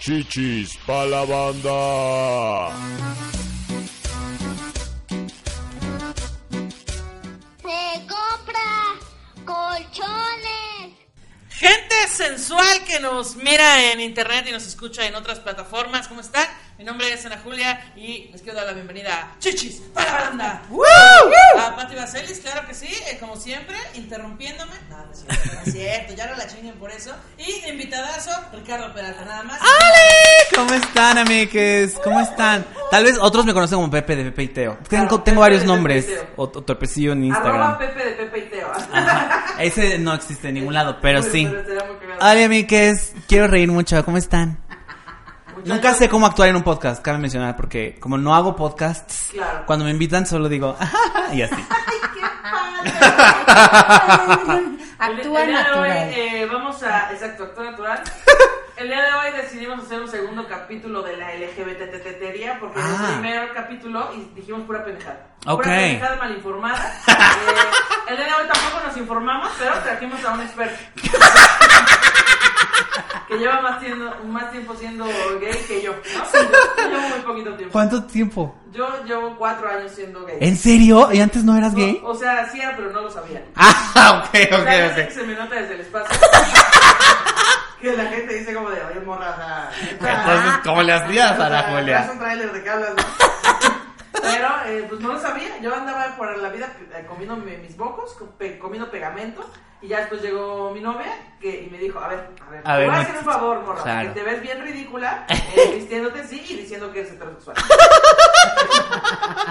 Chichis pa' la banda. Se compra colchones. Gente sensual que nos mira en internet y nos escucha en otras plataformas, ¿cómo están? Mi nombre es Ana Julia y les quiero dar la bienvenida a Chichis para la banda. A Pati Vaselis, claro que sí, eh, como siempre, interrumpiéndome. No, no es cierto, no es cierto, ya no la chinguen por eso. Y invitadazo, Ricardo Peralta, nada más. ¡Ale! ¿Cómo están, amigues? ¿Cómo están? Tal vez otros me conocen como Pepe de Pepe y Teo. Tengo, Claro, tengo varios nombres. O, o Torpecillo en Arroba Instagram. Pepe de Pepe y Teo. Ajá. Ese no existe en ningún lado, pero sí. pero amigues. Quiero reír mucho. ¿Cómo están? Muchachos, Nunca sé cómo actuar en un podcast, cabe mencionar, porque como no hago podcasts, Claro. cuando me invitan solo digo, y así. Actúa día de hoy natural. eh, vamos a. Exacto, actúa natural. El día de hoy decidimos hacer un segundo capítulo de la LGBTtería porque Ah. el primer capítulo y dijimos pura pendejada. Ok. Pura pendejada mal informada. Eh, el día de hoy tampoco nos informamos, pero trajimos a un experto. que lleva más, siendo, más tiempo siendo gay que yo. ¿no? Yo llevo muy poquito tiempo. ¿Cuánto tiempo? Yo llevo cuatro años siendo gay. ¿En serio? ¿Y antes no eras gay? O, o sea, sí era, pero no lo sabía. Ah, ok, O sea, ok, sé que ok. se me nota desde el espacio. que la gente dice como de, oye, morra, o sea, Entonces, ¿cómo le hacías a la Julia? Es un tráiler de ¿no? Pero, eh, pues no lo sabía. Yo andaba por la vida eh, comiendo mi- mis bocos, comiendo pegamento. Y ya después llegó mi novia que, y me dijo, a ver, a ver, A te ver, voy a hacer un favor, morra. Claro. Que te ves bien ridícula, eh, vistiéndote así y diciendo que eres heterosexual.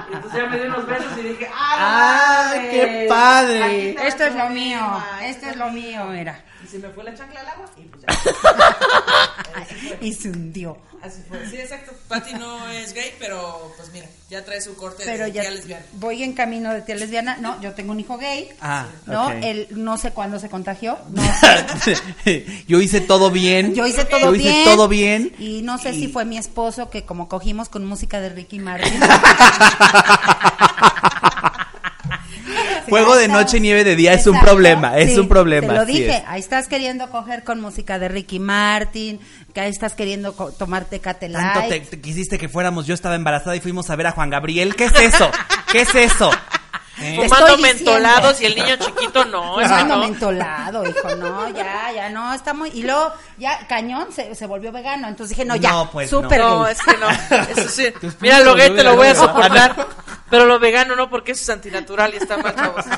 y entonces ya me dio unos besos y dije, ¡ah, ¡Ah, qué padre! Esto es lo mío, esto es lo mío, era. Y se me fue la chancla al agua y pues ya. Y se hundió. Así fue. Sí, exacto. Patty no es gay, pero pues mira, ya trae su corte Pero de ya tía lesbiana. voy en camino de tía lesbiana. No, yo tengo un hijo gay. Ah, No, él no sé cuándo se contagió. No. Yo hice todo bien. Yo hice todo Yo bien. hice todo bien. Y no sé Y- si fue mi esposo que como cogimos con música de Ricky Martin. Fuego de noche, nieve de día es un problema, es un problema. Te lo dije, es. ahí estás queriendo coger con música de Ricky Martin, que ahí estás queriendo tomarte Cate Tanto te quisiste que fuéramos, yo estaba embarazada y fuimos a ver a Juan Gabriel. ¿Qué es eso? ¿Qué es eso? ¿Eh? Fumando estoy diciendo. mentolados y el niño chiquito no, es que Fumando no. mentolado, hijo, no, ya, ya, no, está muy... Y luego, ya, Cañón se, se volvió vegano, entonces dije, no, ya, No, pues, súper No, es que no. Eso sí. Mira, lo gay te lo voy a vegano. soportar. Pero lo vegano no, porque eso es antinatural y está mal, chavos.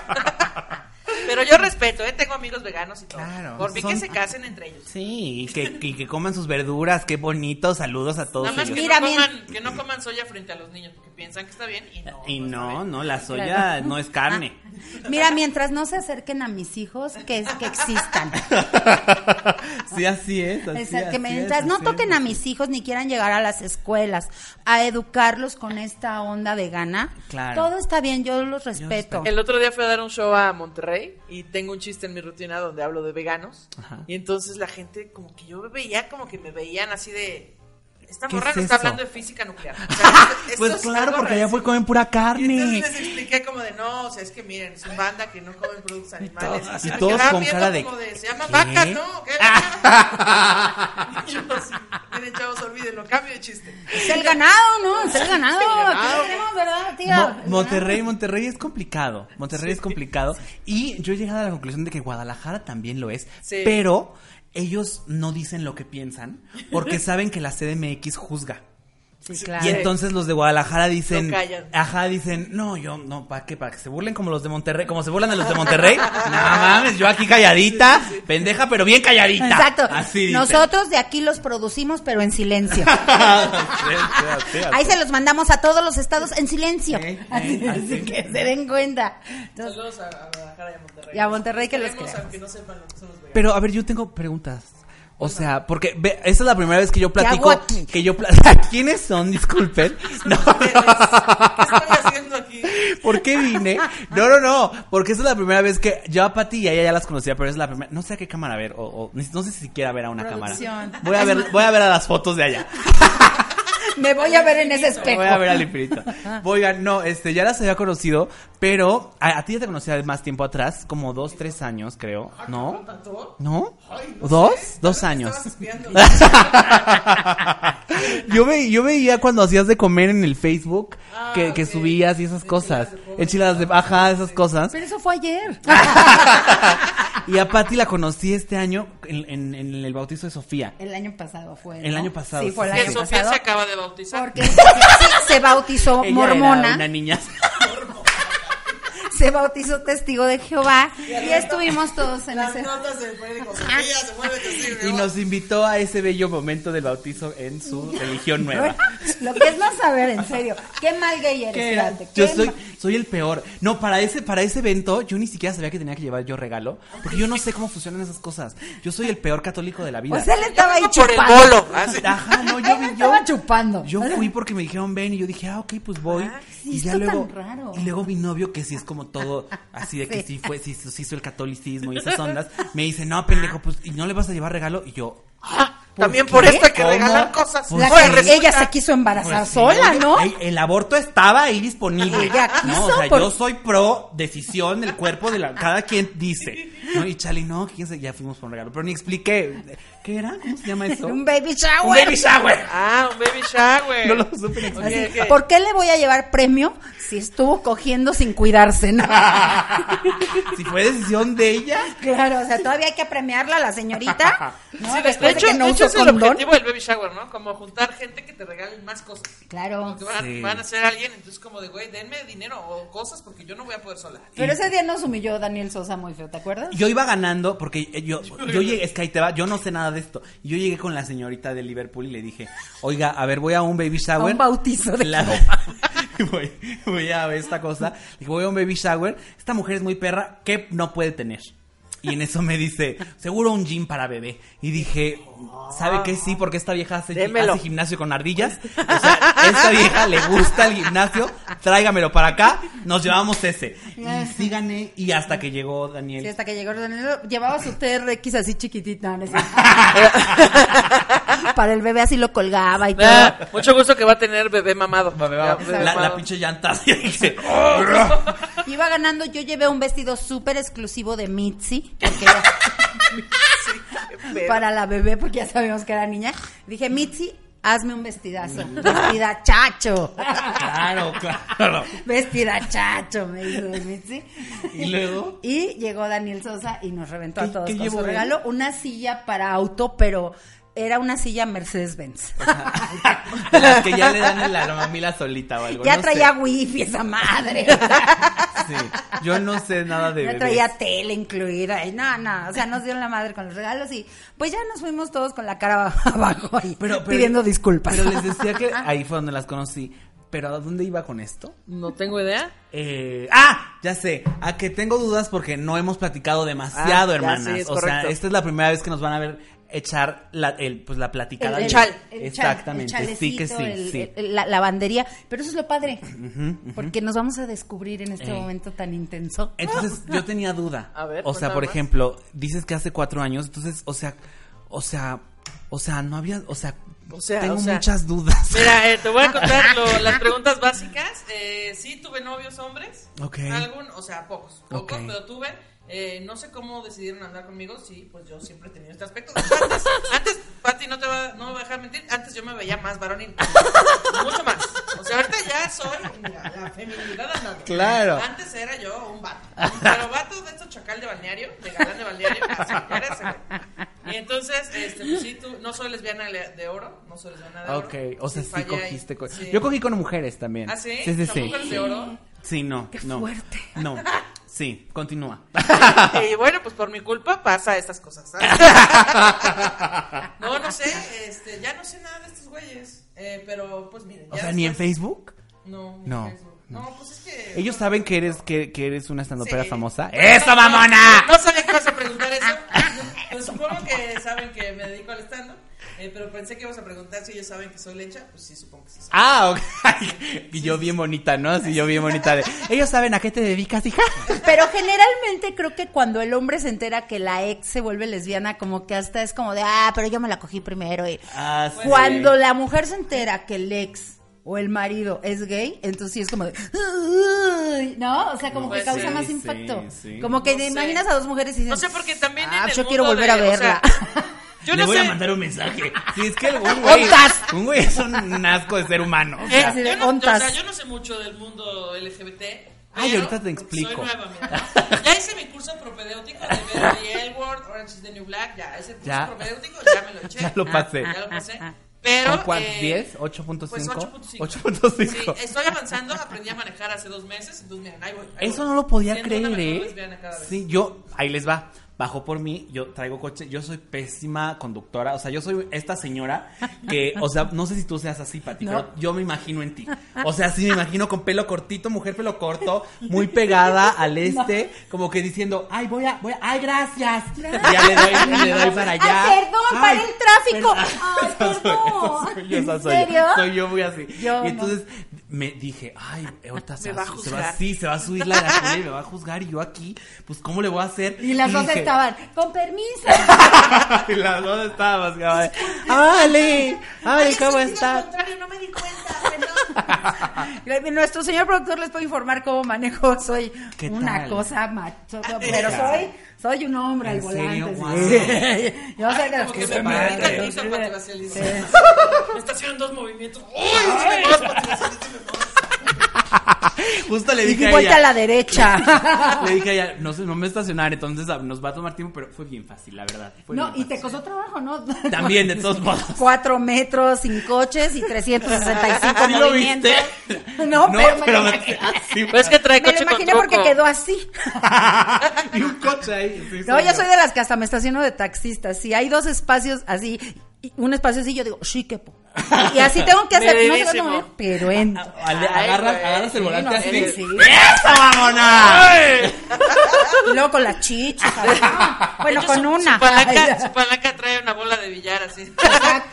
Pero yo respeto, ¿eh? Tengo amigos veganos y todo. Claro, Por mí son- que se casen entre ellos. Sí, y que, y que coman sus verduras, qué bonito. Saludos a todos Nada más ellos. que, Mira, no coman, que no coman soya frente a los niños porque piensan que está bien y no. Y no, no, la soya Claro. no es carne. Mira, mientras no se acerquen a mis hijos, que, que existan. sí, así es. Así, así que es, mientras no toquen es. a mis hijos ni quieran llegar a las escuelas a educarlos con esta onda vegana, Claro. todo está bien, yo los respeto. El otro día fui a dar un show a Monterrey y tengo un chiste en mi rutina donde hablo de veganos. Ajá. Y entonces la gente, como que yo veía, como que me veían así de. Esta ¿Qué morra es no está hablando de física nuclear. O sea, Pues es claro, porque allá fue comen pura Y entonces carne. les expliqué como de, no, o sea, es que miren, es una banda que no comen productos animales. todos- se y todos quedaban con cara de, como se llaman ¿qué? vacas, ¿no? ¿Qué? Y miren, chavos, olvídenlo, cambio de chiste. Es el ganado, ¿no? Es el ganado. tenemos, ¿verdad, tía? Monterrey, Monterrey es complicado. Monterrey es complicado. Y yo he llegado a la conclusión de que Guadalajara también lo es. Sí. Pero ellos no dicen lo que piensan porque saben que la CDMX juzga. Sí, claro. Y entonces los de Guadalajara dicen, callan. ajá, dicen, no, yo, no, ¿para qué? ¿Para que se burlen como los de Monterrey? Como se burlan de los de Monterrey. no mames, yo aquí calladita, pendeja, pero bien calladita. Exacto. Así. Nosotros de aquí los producimos, pero en silencio. Ahí se los mandamos a todos los estados en silencio. Eh, eh, Así, así. así que se den cuenta. Entonces, Saludos a, a Guadalajara y a Monterrey. Y a Monterrey que los queremos, queremos. aunque no sepan lo que son los veganos. Pero, a ver, yo tengo preguntas. O sea, porque ve, esa es la primera vez que yo ¿Qué hago platico. aquí? Que yo ¿Quiénes son? Disculpen. No. ¿Qué estoy haciendo aquí? ¿Por qué vine? No, no, no. Porque esa es la primera vez que yo a Pati y a ella ya las conocía, pero es la primera. No sé a qué cámara ver. O, o- no sé si siquiera ver a una Producción. cámara. Voy a ver, voy a ver a las fotos de allá. Me voy a ver en ese espejo. Voy a ver al infinito. Oigan, no, este, ya las había conocido, pero a, a ti ya te conocía de más tiempo atrás, como dos, tres años, creo. ¿No? ¿Tanto? ¿No? No ¿Dos? Dos años. yo, ve, yo veía cuando hacías de comer en el Facebook Ah, que, que ok. subías y esas cosas. Enchiladas de baja, esas cosas. Pero eso fue ayer. y a Pati la conocí este año en, en- en el bautizo de Sofía. El año pasado fue. El año pasado, Sí, fue el año Sofía pasado. se acaba de bautizar. Porque sí, se bautizó Ella mormona. era una niña. Se bautizó testigo de Jehová y estuvimos todos en Las ese testigo. y nos invitó a ese bello momento del bautizo en su religión nueva. lo que es no saber en serio qué mal gay eres ¿Qué Yo qué soy, soy el peor. No, para ese, para ese evento, yo ni siquiera sabía que tenía que llevar yo regalo. Porque yo no sé cómo funcionan esas cosas. Yo soy el peor católico de la vida. o sea él estaba ahí vengo por el chupando bolo. Ah. Ajá, no, yo, Él yo, estaba chupando yo fui porque me dijeron ven y yo dije, ah, ok, pues voy. sí, y ya está luego, tan raro. y luego mi novio, que sí es como todo así de que Sí. sí fue, sí, sí hizo el catolicismo y esas ondas, me dice, no, pendejo, pues, ¿y no le vas a llevar regalo? Y yo, También qué? por esto hay que ¿Cómo? regalar cosas. Pues La que- ella se quiso embarazar Pues sí, sola no El, el aborto estaba ahí disponible. Ella no, o sea, por- yo soy pro decisión del cuerpo de la cada quien dice. ¿no? Y Chali, no, ya fuimos por un regalo, pero ni expliqué qué era, ¿cómo se llama eso? un baby shower Un baby shower. Ah, un baby shower. No lo supe ni Ok, explicar. Así, ok. ¿Por qué le voy a llevar premio si estuvo cogiendo sin cuidarse? No. Si fue decisión de ella. Claro, o sea, todavía hay que premiarla a la señorita, ¿no? Sí, de- Después de hecho, de que no de hecho es el objetivo del baby shower, ¿no? Como juntar gente que te regalen más cosas. Claro. Que van, Sí. van a ser alguien, entonces como de, güey, denme dinero o cosas porque yo no voy a poder sola. Pero ese día nos humilló Daniel Sosa muy feo, ¿te acuerdas? Yo iba ganando porque yo, yo llegué, es que ahí te va, yo no sé nada de esto. Y Yo llegué con la señorita de Liverpool y le dije, oiga, a ver, voy a un baby shower. A un bautizo de Claro. voy, voy a ver esta cosa. Dije, voy a un baby shower. Esta mujer es muy perra, ¿qué no puede tener? Y en eso me dice, seguro un gym para bebé. Y dije, ¿sabe qué? Sí, porque esta vieja hace, hace gimnasio con ardillas. O sea, esta vieja le gusta el gimnasio, tráigamelo para acá, nos llevamos ese. Y sí gané, y hasta que llegó Daniel. Sí, hasta que llegó Daniel, llevaba su TRX así chiquitita, ¿no? Para el bebé así lo colgaba y todo. Ah, mucho gusto que va a tener bebé mamado. La, la mamado. pinche llanta. así, dije, Iba ganando, yo llevé un vestido súper exclusivo de Mitzi, porque ya- para la bebé, porque ya sabíamos que era niña. Dije, Mitzi, hazme un vestidazo. Vestida chacho. claro, claro. Vestida chacho, me dijo Mitzi. Y luego. Y llegó Daniel Sosa y nos reventó ¿Qué- a todos con su regalo. Una silla para auto, pero era una silla Mercedes-Benz. De las que ya le dan en la mamila solita o algo. ya no traía sé. wifi esa madre. Sí. Yo no sé nada de Ya bebés. traía tele incluida. Y no, no. O sea, nos dieron la madre con los regalos y pues ya nos fuimos todos con la cara abajo ahí Pero- pero- pidiendo disculpas. Pero les decía que ahí fue donde las conocí. Pero ¿a dónde iba con esto? No tengo idea. Eh, ah, ya sé. A que tengo dudas porque no hemos platicado demasiado, Ah, ya, hermanas. sí, es o sea, esta es la primera vez que nos van a ver echar la, el, pues, la platicada. el, chal. el chal, Exactamente. el sí que sí, el- sí. el- la lavandería. Pero eso es lo padre. Porque nos vamos a descubrir en este Eh. momento tan intenso. Entonces, yo tenía duda. A ver, o sea, cuéntame por más. ejemplo, dices que hace cuatro años, entonces, o sea, o sea, o sea, no había, o sea, O sea, tengo o sea. muchas dudas. Mira, eh, te voy a contar lo- las preguntas básicas. Eh, sí, tuve novios hombres. Ok. Algún, o sea, pocos. Pocos, pero tuve. Eh, no sé cómo decidieron andar conmigo. Sí, pues yo siempre he tenido este aspecto. Antes, antes Pati, no te va, no me va a dejar mentir. Antes yo me veía más varonil. Mucho más. O sea, ahorita ya soy mira, la feminidad andando. Claro. Antes era yo un vato. Pero vato de estos chacal de balneario, de galán de balneario. Así, era ese, güey. Y entonces, este, pues sí, tú, no soy lesbiana le- de oro. No soy lesbiana de oro. Ok, o sea, sí, cogiste con... Sí. Yo cogí con mujeres también. ¿Ah, sí? Sí, sí, sí. ¿Tampoco eres de oro? Sí, no, Qué no. fuerte. No, sí, continúa. Y bueno, pues por mi culpa pasa estas cosas. ¿sabes? no, no sé, este, ya no sé nada de estos güeyes. Eh, pero pues miren. O sea, ni en Facebook. No, ni No, en Facebook. No, pues es que. Ellos saben que eres, que, que eres una estandopera Sí. famosa. No, ¡Eso, no, mamona! No sabía que ibas a preguntar eso. Pues, supongo que saben que me dedico al stand pero pensé que ibas a preguntar si ellos saben que soy lecha. Pues sí, supongo que sí. saben. Ah, ok. y yo bien bonita, ¿no? Así yo bien bonita. De, ellos saben a qué te dedicas, hija. Pero generalmente creo que cuando el hombre se entera que la ex se vuelve lesbiana, como que hasta es como de, ah, pero yo me la cogí primero. Y Ah, sí. cuando la mujer se entera que el ex o el marido es gay, entonces sí es como de, ¿no? O sea, como Pues que causa sí, más sí, impacto. sí. Como que No te sé. imaginas a dos mujeres y dicen, No sé, porque también ah, en el yo quiero volver a de- o verla. sea, yo Le no voy sé. a mandar un mensaje. Sí, es que un güey, Ontas. un güey es un asco de ser humano. O Eh, sea, yo, no, o sea, yo no sé mucho del mundo LGBT. Ay, ahorita te explico. Soy nueva, mira. Ya hice mi curso propedéutico de Orange is the New Black. Ya, ese curso Ya. propedéutico ya me lo eché. Ya lo pasé. Ya lo pasé. Pero. ¿Con cuánto? eh, ¿10? ¿8.5? Pues 8.5. 8.5. Sí, estoy avanzando, aprendí a manejar hace dos meses, entonces miren, ahí voy. ahí Eso voy. no lo podía Siendo creer, ¿eh? lesbiana cada vez. Sí, yo, ahí les va. Bajó por mí, yo traigo coche, yo soy pésima conductora, o sea, yo soy esta señora que, o sea, no sé si tú seas así, Pati, No. pero yo me imagino en ti. O sea, sí me imagino con pelo cortito, mujer pelo corto, muy pegada al este, como que diciendo, ay, voy a, voy a, ay, gracias. Y ya le doy, le doy para allá. Ay, perdón, para el tráfico. perdón. Ay, soy, perdón. esa soy yo, ¿En soy serio? yo. Soy yo muy así. Yo y no. Me dije, ay, ahorita se, va, a se va, juzgar. sí, se va a subir la de la Julia y me va a juzgar y yo aquí, pues, ¿cómo le voy a hacer? Y las dos dije- estaban, con permiso. y las dos estábamos, de, ¡Ale! ¡Ale, cómo Al estás! contrario, no me di cuenta, perdón. Nuestro señor productor les puede informar cómo manejo. Soy ¿Qué una tal? cosa macho, pero soy soy un hombre al volante. Guau. sí. Yo soy de los que que se me haciendo dos movimientos. ¡Uy! Justo le Y dije a vuelta a ella, la derecha. le dije a ella, no sé, no me estacionar, entonces ah, nos va a tomar tiempo, pero fue bien fácil, la verdad. fue No, y te costó trabajo, ¿no? También, de todos modos. Cuatro metros, sin coches y 365 ¿Sí lo movimientos. viste? No, pero, pero me, me- me Pues es que trae lo coche con imaginé porque truco. quedó así. y un coche ahí. sí, No, yo soy de las que hasta me estaciono de taxista. Si hay dos espacios así, y un espacio así, yo digo, sí, quepo. Y así tengo que hacer, no sé Medidísimo. cómo, pero Ay, agarras, agarras el volante no, así. de. ¡Eso, vámonos! Y luego con las chichas. ¿sabes? Bueno, con su- una. Su palanca, su palanca trae una bola de billar así.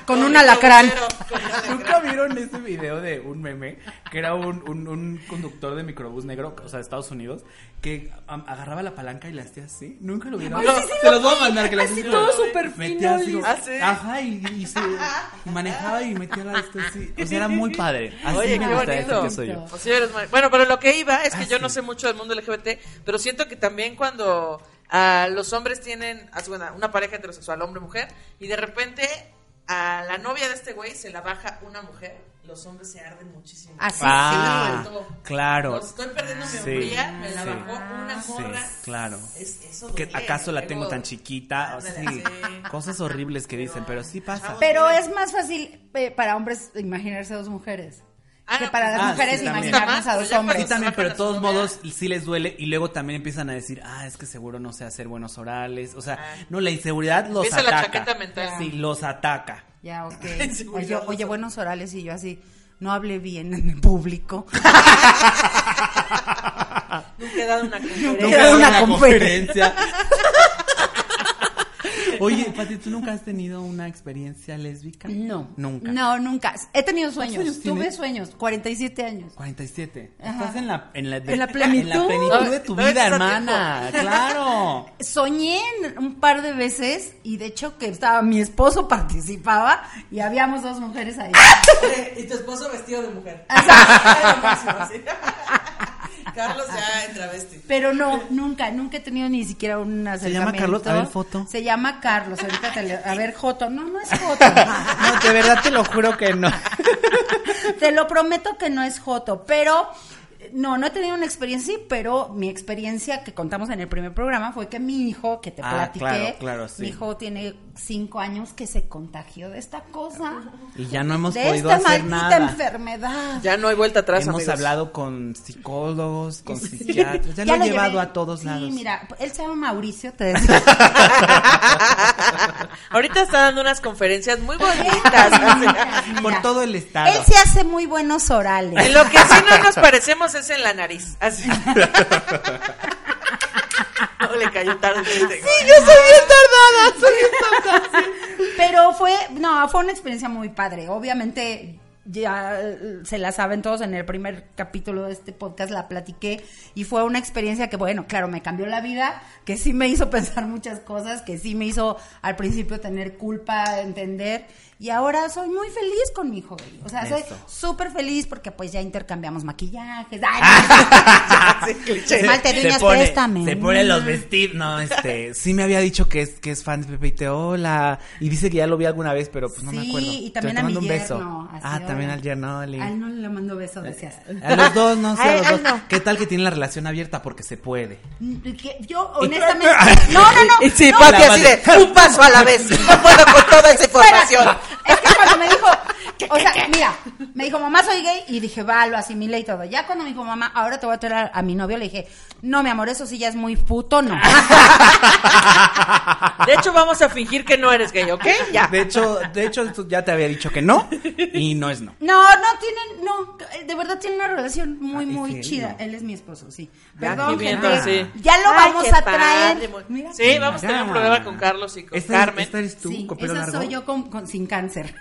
Con un alacrán. Con un alacrán. ¿Nunca vieron ese video de un meme que era un, un, un conductor de microbús negro, o sea, de Estados Unidos, que agarraba la palanca y la hacía así? ¿Nunca lo vieron? Ay, sí, sí, Se lo los voy a mandar que la Así hacía todo como- súper fino, así ¿Ah? Ajá, y, y se manejaba y metía la esto así. O sea, era muy padre. Así Oye, me qué gusta bonito. que soy yo. Pues sí, eres muy- Bueno, pero lo que iba es que Ah, yo sí. no sé mucho del mundo LGBT, pero siento que también cuando ah, los hombres tienen una, una pareja heterosexual, hombre-mujer, y de repente a la novia de este güey se la baja una mujer, los hombres se arden muchísimo. Así, Ah, Sí, vuelto. claro. Estoy perdiendo mi Sí, hombría, me la sí. bajó una Sí, morra. claro. Es, eso Que duele, acaso la tengo tan chiquita, sí, sí. cosas horribles que dicen, pero sí pasa. Pero es más fácil eh, para hombres imaginarse a dos mujeres. Ah, que para las ah, mujeres sí, imaginarnos a dos ya hombres. Sí, también, pero de todos modos sí les duele y luego también empiezan a decir, ah, es que seguro no sé hacer buenos orales. O sea, Ah. no, la inseguridad los Empieza la ataca. chaqueta mental. Sí, los ataca. Ya, ok. Oye, oye, no buenos orales y yo así, no hable bien en el público. Nunca he dado una Nunca conferencia. Era he dado una una conferencia. Oye, Pati, ¿tú nunca has tenido una experiencia lésbica? No. Nunca. No, nunca. He tenido sueños. años Tuve tienes? sueños. 47 años. 47. Ajá. Estás en la, en la, de- En la plenitud. en la plenitud de tu vida, hermana. Claro. Soñé en un par de veces y de hecho que estaba mi esposo participaba y habíamos dos mujeres ahí. y tu esposo vestido de mujer. Exacto. Carlos ya en travesti. Pero no, nunca, nunca he tenido ni siquiera un ¿Se llama acercamiento. Carlos? A ver, foto. Se llama Carlos. Ahorita te le- a ver, Joto. No, no es Joto. No, de verdad te lo juro que no. Te lo prometo que no es Joto, pero no, no he tenido una experiencia, sí, pero mi experiencia que contamos en el primer programa fue que mi hijo, que te Ah, platiqué, claro, claro, sí. mi hijo tiene cinco años que se contagió de esta cosa, Y ya no hemos de podido esta hacer maldita nada. enfermedad. Ya no hay vuelta atrás, Hemos amigos. hablado con psicólogos, con psiquiatras. Ya, lo he llevé. llevado a todos lados. Sí, mira, él se llama Mauricio, te decía. Ahorita está dando unas conferencias muy bonitas. Mira, Por todo el estado. Él se hace muy buenos orales. En lo que sí no nos parecemos es en la nariz. Así. le cayó tarde. Sí, yo soy bien tardada, soy bien tardada. Pero fue, no, fue una experiencia muy padre. Obviamente ya eh, se la saben todos en el primer capítulo de este podcast la platiqué y fue una experiencia que bueno, claro, me cambió la vida, que sí me hizo pensar muchas cosas, que sí me hizo al principio tener culpa, entender y ahora soy muy feliz con mi hijo gay. O sea, soy súper feliz porque pues ya intercambiamos maquillajes. Ay, Malte de uñas, préstame. se pone los vestidos. No, este, sí me había dicho que es, que es fan de Pepe y te hola. Y dice que ya lo vi alguna vez, pero pues no me Sí, acuerdo. y también Te a mi un yerno, Ah. También al. A él no le mando besos, decías. A los dos, no sé, a los dos. no. ¿Qué tal que tienen la relación abierta? Porque se puede. Que Yo, honestamente. No, no, no. Y sí, no, Pati así de un paso a la vez. No puedo con toda esa información. Espérate. Es que cuando me dijo, o sea, mira, me dijo, mamá, soy gay, y dije, va, lo asimilé y todo. Ya cuando me dijo, mamá, ahora te voy a traer a, mi novio, le dije, no, mi amor, eso sí ya es muy puto, no. De hecho, vamos a fingir que no eres gay, ¿ok? Ya. De hecho, de hecho, ya te había dicho que no. Y no es no. No, no tienen, no, de verdad tienen una relación muy, Ay, muy chida. no. Él es mi esposo, sí. Ya, Perdón, bien, gente. sí. Ya lo Ay, vamos a traer. Mira. Sí, vamos a tener un programa con Carlos y con Esta, es- Carmen. esta eres tú, Sí, con pelo esa largo. soy yo con, con- sin cáncer.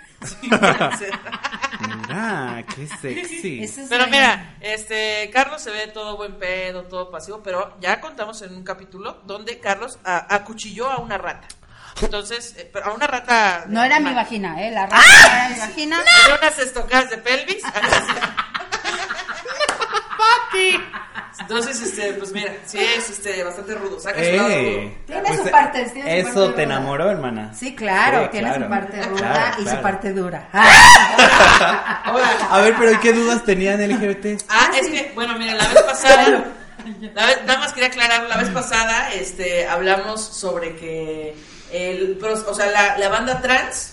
Mira, qué sexy. Pero mira, este, Carlos se ve todo buen pedo, todo pasivo, pero ya contamos en un capítulo donde Carlos a- acuchilló a una rata. Entonces, eh, pero a una rata. No era mi vagina, ¿eh? La rata no era mi vagina. Dio unas estocadas de pelvis. Entonces, este, pues mira, sí es este, bastante rudo. Saca su lado rudo. Eh, Tiene su parte, tiene su Eso parte te ruda. enamoró, hermana. Sí, claro, Sí, tiene claro. su parte ruda Claro, y claro. su parte dura. A ver, pero ¿y qué dudas tenían LGBT? Ah, es que, bueno, miren, la vez pasada, la vez- nada más quería aclarar, la vez pasada, este, hablamos sobre que el, o sea, la, la banda trans,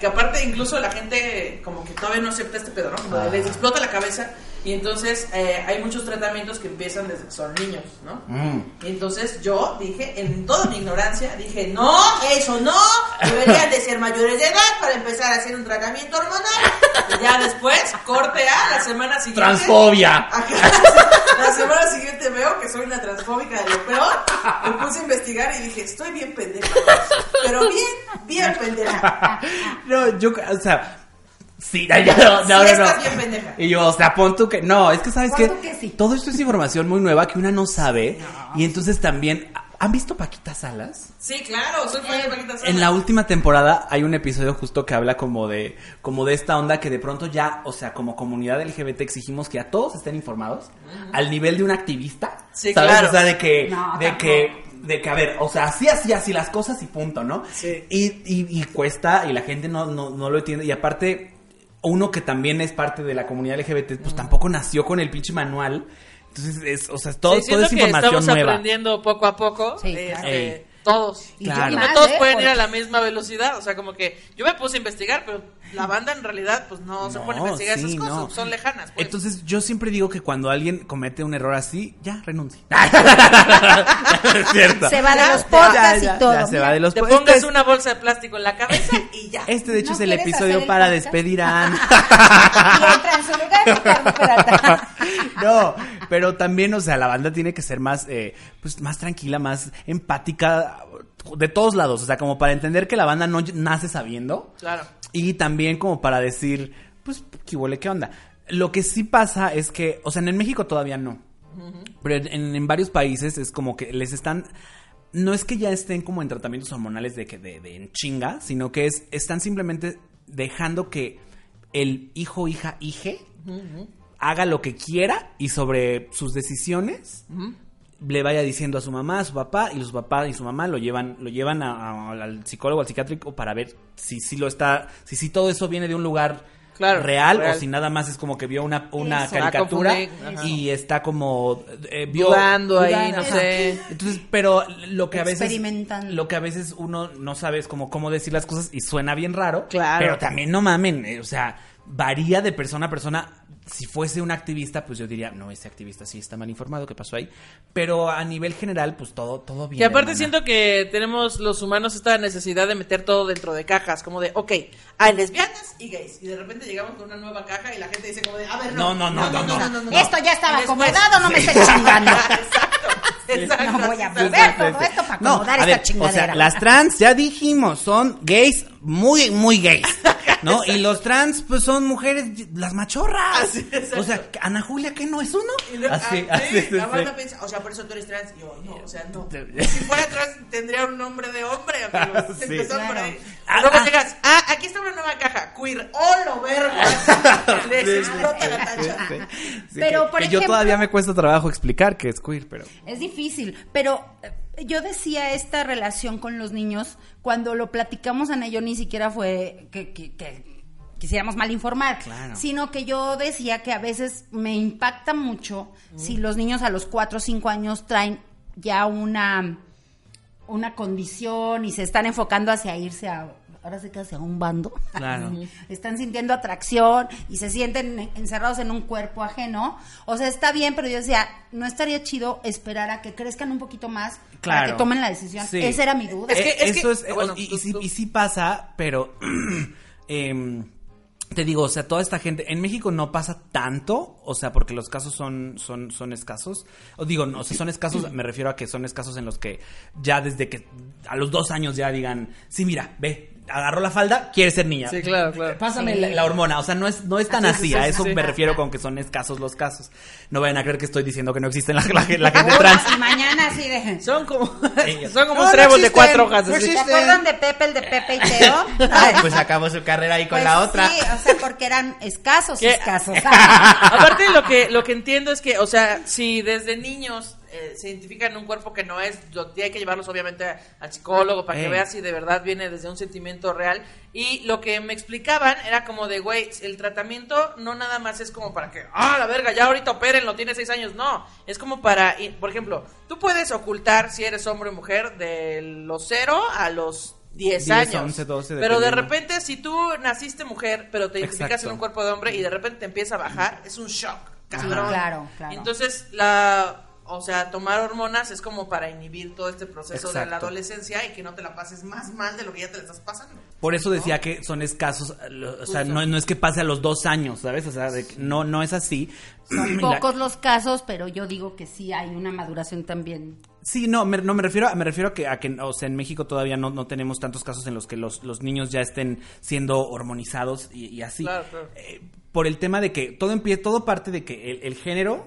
que, aparte incluso la gente como que todavía no acepta este pedo, ¿no? Como les explota la cabeza y entonces eh, hay muchos tratamientos que empiezan desde que son niños, ¿no? Mm. Y entonces yo dije, en toda mi ignorancia, dije, no, eso no, deberían de ser mayores de edad para empezar a hacer un tratamiento hormonal. Y ya después, corte a la semana siguiente. Transfobia. Ajá. La semana siguiente veo que soy una transfóbica de lo peor. Me puse a investigar y dije, estoy bien pendeja. Pero bien, bien pendeja. No, yo, o sea, sí, ya, ya, no, no, Sí, no, no. bien pendeja. Y yo, o sea, pon tú que, no, es que sabes que que sí. todo esto es información muy nueva que una no sabe. Y entonces también, ¿han visto Paquita Salas? Sí, claro, soy fan de Paquita Salas. En la última temporada hay un episodio justo que habla como de como de esta onda que de pronto ya, o sea, como comunidad LGBT exigimos que a todos estén informados al nivel de un activista. Sí, ¿sabes? claro. O sea, de que No, de tampoco. que de que a ver, o sea, así así así las cosas y punto, ¿no? Sí. Y, y, y cuesta y la gente no, no, no lo entiende y aparte uno que también es parte de la comunidad LGBT, pues tampoco nació con el pinche manual. Entonces, es, o sea, todo, Sí, todo siento es que información estamos nueva. aprendiendo poco a poco. Sí, este, claro. Todos. Y Claro. Y no todos ¿eh? pueden ir a la misma velocidad. O sea, como que yo me puse a investigar, pero la banda en realidad, pues no, se pone a investigar sí, esas cosas. no. Son lejanas. Pues. Entonces, yo siempre digo que cuando alguien comete un error así, ya renuncie. es cierto. Se va de los podcasts y todo. ya se va de los Te pongas Este es- una bolsa de plástico en la cabeza y ya. Este, de hecho, ¿No es el episodio el para podcast? despedir a Ana. No, pero también, o sea, la banda tiene que ser más, eh, pues, más tranquila, más empática, de todos lados. O sea, como para entender que la banda no nace sabiendo. Claro. Y también como para decir, pues, ¿qué huele? ¿Qué onda? Lo que sí pasa es que, o sea, en México todavía no. Pero en, en varios países es como que les están... No es que ya estén como en tratamientos hormonales de que de, de en chinga, sino que es están simplemente dejando que el hijo, hija, hije haga lo que quiera y sobre sus decisiones le vaya diciendo a su mamá, a su papá y los papás y su mamá lo llevan lo llevan a- a- al psicólogo, al psiquiátrico para ver si si lo está si si todo eso viene de un lugar Claro, real, real. o si nada más es como que vio una, una Eso. caricatura y está como eh, vio Dudando ahí, dudando, no sé. Entonces, pero lo que a veces lo que a veces uno no sabe es como cómo decir las cosas y suena bien raro, Claro. pero también no mamen, eh, o sea, varía de persona a persona. Si fuese un activista, pues yo diría, no, ese activista sí está mal informado, ¿qué pasó ahí? Pero a nivel general, pues todo, todo bien. Que aparte hermana. siento que tenemos los humanos esta necesidad de meter todo dentro de cajas, como de, ok, hay lesbianas y gays. Y de repente llegamos con una nueva caja y la gente dice como de, a ver, no. No, no, no, no, no. Esto ya estaba Y acomodado, no me estés chingando. Exacto. Exacto, no voy a mover todo esto para No, acomodar a esta ver, chingadera. o sea, las trans, ya dijimos, son gays, muy, muy gays, ¿no? Y los trans, pues son mujeres, las machorras. Así, o sea, Ana Julia, ¿qué no es uno? Y luego- Así, ah, así, sí, sí, la banda sí. piensa, o sea, por eso tú eres trans. Y yo, no, o sea, no. Si fuera trans, tendría un nombre de hombre, amigos. Sí. Empezó por ahí. Ah, Luego ah. llegas, ah, aquí está una nueva caja, queer, ¡oh, lo verga! Les explota la tacha. Sí, Pero, que- por que yo ejemplo- todavía me cuesta trabajo explicar que es queer, pero... Es difícil, pero eh, yo decía esta relación con los niños, cuando lo platicamos Ana y yo ni siquiera fue que, que- que quisiéramos mal informar, Claro. sino que yo decía que a veces me impacta mucho si los niños a los 4 o 5 años traen ya una, una condición y se están enfocando hacia irse a... Ahora sí que hacia un bando. Claro. Están sintiendo atracción y se sienten en- encerrados en un cuerpo ajeno. O sea, está bien, pero yo decía, no estaría chido esperar a que crezcan un poquito más para Claro. que tomen la decisión. Sí. Esa era mi duda. Es que- Eh, eso que- es, eh, bueno, y, tú- y sí, y sí pasa, pero em, te digo, o sea, toda esta gente, en México no pasa tanto, o sea, porque los casos son, son, son escasos. O digo, no, o sea, son escasos, me refiero a que son escasos en los que ya desde que a los dos años ya digan, sí, mira, ve, agarró la falda, quiere ser niña. Sí, claro, claro. Pásame Sí. la, la hormona, o sea, no es, no es tan Ah, así, sí, sí, a sí, eso sí. me refiero con que son escasos los casos. No vayan a creer que estoy diciendo que no existen la, la- la gente Hola, trans. y mañana así de... Son como, son como No, un no trébol de cuatro hojas. no. ¿Se acuerdan de Pepe, el de Pepe y Teo? Ah, pues acabó su carrera ahí con Pues la otra. Sí, o sea, porque eran escasos, ¿Qué? escasos. Aparte lo que lo que entiendo es que, o sea, si desde niños eh, se identifican un cuerpo que no es, lo, hay que llevarlos obviamente al psicólogo para que Ey. vea si de verdad viene desde un sentimiento real. Y lo que me explicaban era como de, güey, el tratamiento no nada más es como para que, ah, la verga, ya ahorita operen, lo tiene seis años. No, es como para, por ejemplo, tú puedes ocultar si eres hombre o mujer de los cero a los 10 10, años. 11, 12, pero de repente, si tú naciste mujer, pero te identificas Exacto. en un cuerpo de hombre y de repente te empieza a bajar, es un shock. Cabrón. claro, claro. Entonces, la, o sea, tomar hormonas es como para inhibir todo este proceso de la adolescencia y que no te la pases más mal de lo que ya te la estás pasando. Por eso decía que son escasos, o sea, no, no es que pase a los dos años, ¿sabes? O sea, de que no, no es así. Son pocos los casos, pero yo digo que sí hay una maduración también. Sí, no, me, no me refiero, a- me refiero a que, a que, o sea, en México todavía no, no tenemos tantos casos en los que los, los niños ya estén siendo hormonizados y, y así. Claro, claro. Eh, por el tema de que todo empieza, todo parte de que el, el género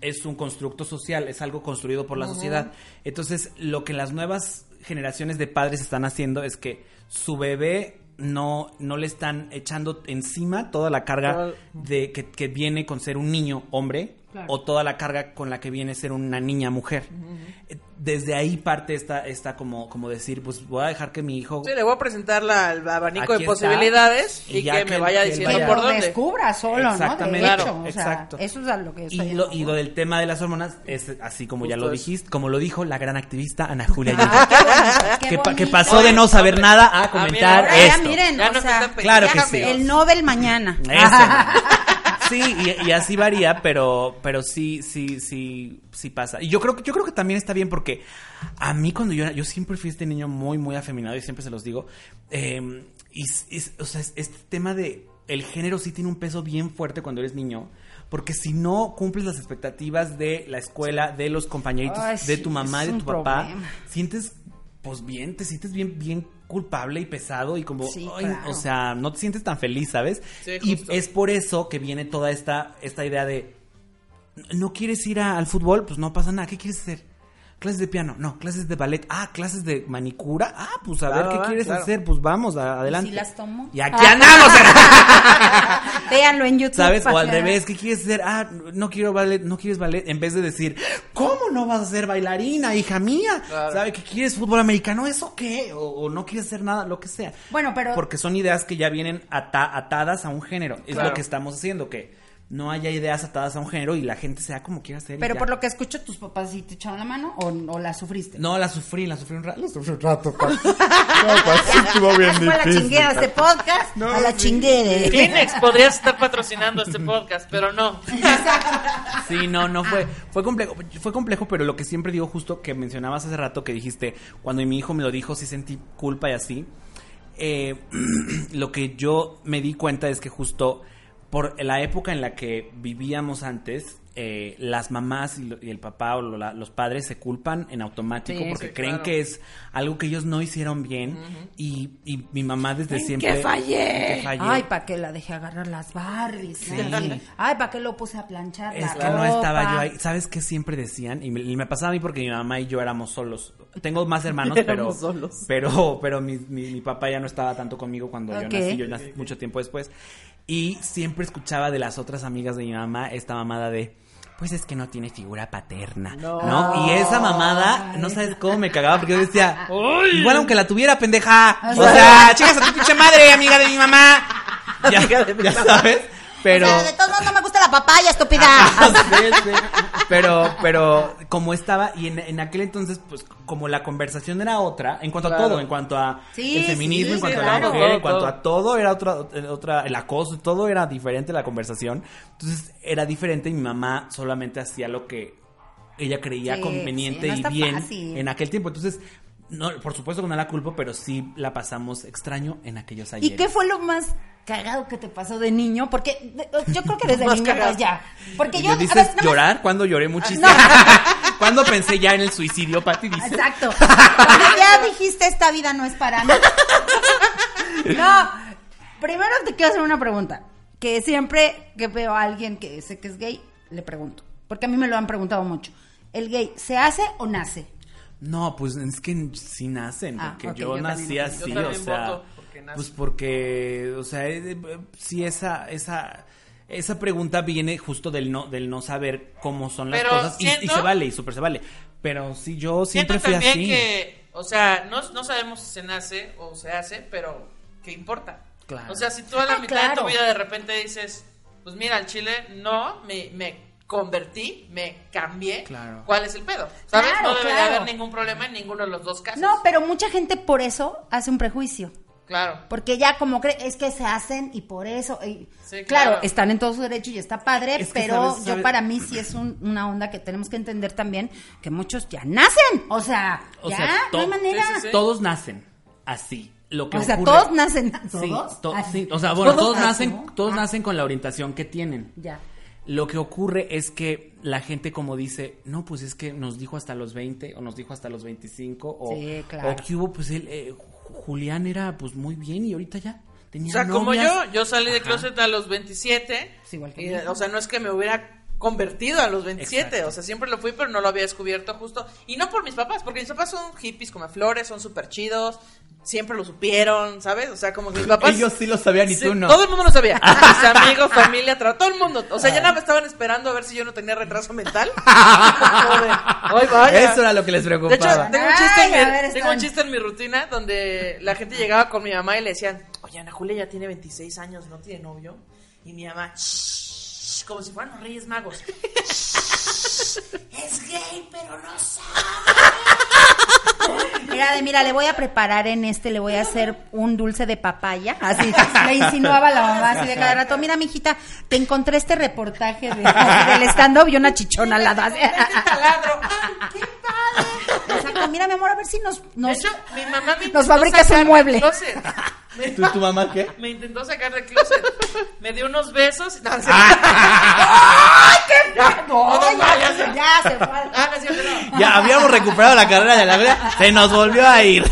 es un constructo social, es algo construido por la sociedad. Entonces, lo que las nuevas generaciones de padres están haciendo es que su bebé no, no le están echando encima toda la carga de que, que viene con ser un niño hombre Claro. o toda la carga con la que viene ser una niña mujer. Eh, Desde ahí parte esta, esta como, como decir, pues voy a dejar que mi hijo Sí, le voy a presentar la, el abanico Aquí de posibilidades y, que, que me vaya que diciendo vaya- por lo dónde. descubra solo, ¿no? De Exactamente. hecho, Claro, o sea, exacto. eso es a lo que estoy Y lo, y lo del tema de las hormonas es así como ya lo dijiste, como lo dijo la gran activista Ana Julia Qué que, pasó de no saber nada a comentar mira, Ahora ya esto. miren, Ya o nos sea, Claro que sí. el Nobel mañana. Eso. Sí, y, y así varía, pero, pero sí, sí, sí, sí pasa. Y yo creo que, yo creo que también está bien porque a mí cuando yo era, yo siempre fui este niño muy, muy afeminado y siempre se los digo. eh, y, o sea, es- este tema de el género sí tiene un peso bien fuerte cuando eres niño. Porque si no cumples las expectativas de la escuela, de los compañeritos, Ay, de tu mamá, de tu papá, problema. sientes, pues bien, te sientes bien, bien culpable y pesado y como, Sí, ay, claro. o sea, no te sientes tan feliz, ¿sabes? Sí, y es por eso que viene toda esta, esta idea de, ¿no quieres ir a- al fútbol? Pues no pasa nada, ¿qué quieres hacer? Clases de piano, no, clases de ballet, ah, clases de manicura, ah, pues a Claro, ver qué va, quieres claro. hacer, pues vamos, a- adelante. ¿Sí las tomo? Y aquí andamos, Véanlo en YouTube. ¿sabes? O al revés, ¿qué quieres hacer? Ah, no quiero ballet, no quieres ballet, en vez de decir, ¿cómo no vas a ser bailarina, hija mía? Claro. ¿Sabes qué quieres fútbol americano? ¿Eso qué? O, o no quieres hacer nada, lo que sea. Bueno, pero Porque son ideas que ya vienen ata- atadas a un género. Es Claro. lo que estamos haciendo, que no haya ideas atadas a un género y la gente sea como quiera ser. pero por lo que escucho, tus papás sí te echaron la mano o, o la sufriste. No, la sufrí, la sufrí un rato. La sufrí un rato. No, pues sí estuvo bien Fue a la difícil. chinguera este podcast. a la chinguera. Kleenex podrías estar patrocinando este podcast, pero no. Sí, no, no fue, fue complejo, fue complejo, pero lo que siempre digo justo que mencionabas hace rato que dijiste, cuando mi hijo me lo dijo, sí sentí culpa y así. Eh, lo que yo me di cuenta es que justo por la época en la que vivíamos antes, eh, las mamás y, lo- y el papá o lo- la- los padres se culpan en automático Sí, porque sí, creen claro. que es algo que ellos no hicieron bien y, y mi mamá desde siempre... que fallé. en que fallé. Ay, ¿para qué la dejé agarrar las Barbies? Sí. Ay, ¿para qué lo puse a planchar Es la que no estaba yo ahí. ¿Sabes qué siempre decían? Y me, y me pasaba a mí porque mi mamá y yo éramos solos. Tengo más hermanos, pero, solos. pero, pero mi, mi- mi papá ya no estaba tanto conmigo cuando yo nací. Yo nací mucho tiempo después. Y siempre escuchaba de las otras amigas de mi mamá esta mamada de. Pues es que no tiene figura paterna, ¿no? Y esa mamada, no sabes cómo me cagaba porque yo decía, igual aunque la tuviera, pendeja. O sea, chicas a tu pinche madre, amiga de mi mamá. Ya, ya sabes, pero... O sea, de todos modos no me gusta la papaya, estúpida. Sí, sí. Pero, pero como estaba, y en, en aquel entonces, pues como la conversación era otra, en cuanto a todo, en cuanto a Sí, el feminismo, sí, en cuanto sí, a la claro. mujer, en Todo, cuanto a todo, era otra, otra, el acoso, todo era diferente la conversación. Entonces era diferente y mi mamá solamente hacía lo que ella creía Sí, conveniente sí, no y bien fácil. en aquel tiempo. Entonces, no, por supuesto que no la culpo, pero sí la pasamos extraño en aquellos ayeres. ¿Y qué fue lo más cagado que te pasó de niño? Porque yo creo que desde niño pues ya. Porque ¿Y yo a dices nada más- llorar? ¿Cuándo lloré muchísimo? ¿Cuándo pensé ya en el suicidio, Pati? Dice. Exacto. Cuando ya dijiste esta vida no es para mí. No, primero te quiero hacer una pregunta. Que siempre que veo a alguien que sé que es gay, le pregunto. Porque a mí me lo han preguntado mucho. ¿El gay se hace o nace? No, pues es que sí nacen, Ah, porque ok, yo, yo nací también. así, Yo o sea, voto porque pues porque, o sea, eh, eh, sí esa, esa, esa pregunta viene justo del no, del no saber cómo son las Pero cosas y- y, siento- se vale, y súper se vale, pero sí yo Siento siempre fui también así. que, o sea, no, no sabemos si se nace o se hace, pero ¿qué importa? Claro. O sea, si tú a la Ah, mitad de claro. tu vida de repente dices, pues mira, al chile no, me, me convertí, me cambié, Claro. ¿cuál es el pedo? ¿Sabes? Claro, no debe de claro. haber ningún problema en ninguno de los dos casos. No, pero mucha gente por eso hace un prejuicio. Claro. Porque ya como cree, es que se hacen y por eso. y- Sí, claro. claro. están en todo su derecho y está padre, Es pero sabes- yo para mí sí es un- una onda que tenemos que entender también que muchos ya nacen. O sea, O ya, sea, no hay to- manera. sí, sí, sí. Todos nacen así. Lo que O sea, todos nacen. Sí, ¿Todos? to- Ah, sí, o sea, bueno, todos todos, nacen, todos Ah. nacen con la orientación que tienen. Ya. Lo que ocurre es que la gente como dice, no, pues es que nos dijo hasta los 20 o nos dijo hasta los 25 o, Sí, claro. o que hubo, pues él, eh, Julián era pues muy bien y ahorita ya tenía O sea, como yo, yo salí de Ajá. closet a los 27. Es igual que y, yo. o sea, no es que me hubiera convertido a los 27, Exacto. o sea, siempre lo fui, pero no lo había descubierto justo. Y no por mis papás, porque mis papás son hippies como flores, son súper chidos, siempre lo supieron, ¿sabes? O sea, como que mis papás... Ellos sí lo sabían y Sí, tú no. Todo el mundo lo sabía. Mis amigos, familia, todo el mundo. O sea, ya nada me estaban esperando a ver si yo no tenía retraso mental. "Ay, vaya". Eso era lo que les De hecho, preocupaba. tengo un, chiste en Ay, mi, ver, tengo un chiste en mi rutina donde la gente llegaba con mi mamá y le decían, oye, Ana Julia ya tiene 26 años, no tiene novio. Y mi mamá, "Shh", como si fueran los Reyes Magos. es gay, pero no Mira, de, mira, le voy a preparar en este, le voy a hacer un dulce de papaya. Así le insinuaba la mamá así de cada rato. Mira, mijita, te encontré este reportaje de, del stand-up y una chichona al lado. así. taladro. ¡Qué padre! Mira, mi amor, a ver si nos... De nos hecho, mi mamá me Nos intentó fabricas un mueble. closet. Me, ¿Tú, tu mamá qué? me intentó sacar del closet. Me dio unos besos. No, Ah. cierto. Ya, No, no, ya, ya ya se fue. Ah, no es cierto, no. Ya habíamos recuperado la carrera de la gloria, se nos volvió a ir.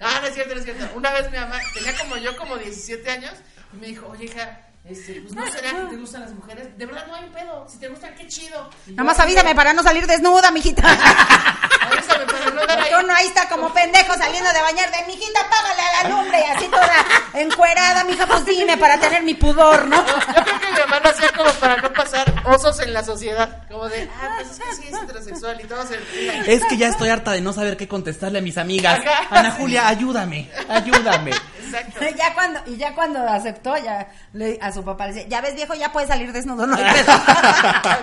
Ah, no es cierto, no es cierto. Una vez mi mamá tenía como yo, como 17 años, y me dijo, oye, hija, este, pues no será que te gustan las mujeres. De verdad no hay pedo. Si te gustan, qué chido. Nada más avísame para no salir desnuda, mijita. Avísame para no dar ahí. Tú no ahí está como pendejo saliendo de bañar de mijita, págale a la lumbre y así toda encuerada, mija, pues dime para tener mi pudor, ¿no? Yo creo que mi lo hacía como para no pasar osos en la sociedad. Como de, ah, pues es que sí es heterosexual y todo se. Es que ya estoy harta de no saber qué contestarle a mis amigas. Ana Julia, ayúdame, ayúdame. Exacto. Ya cuando, y ya cuando aceptó, ya le, a su papá le dice, ya ves viejo, ya puedes salir desnudo, no hay pedo.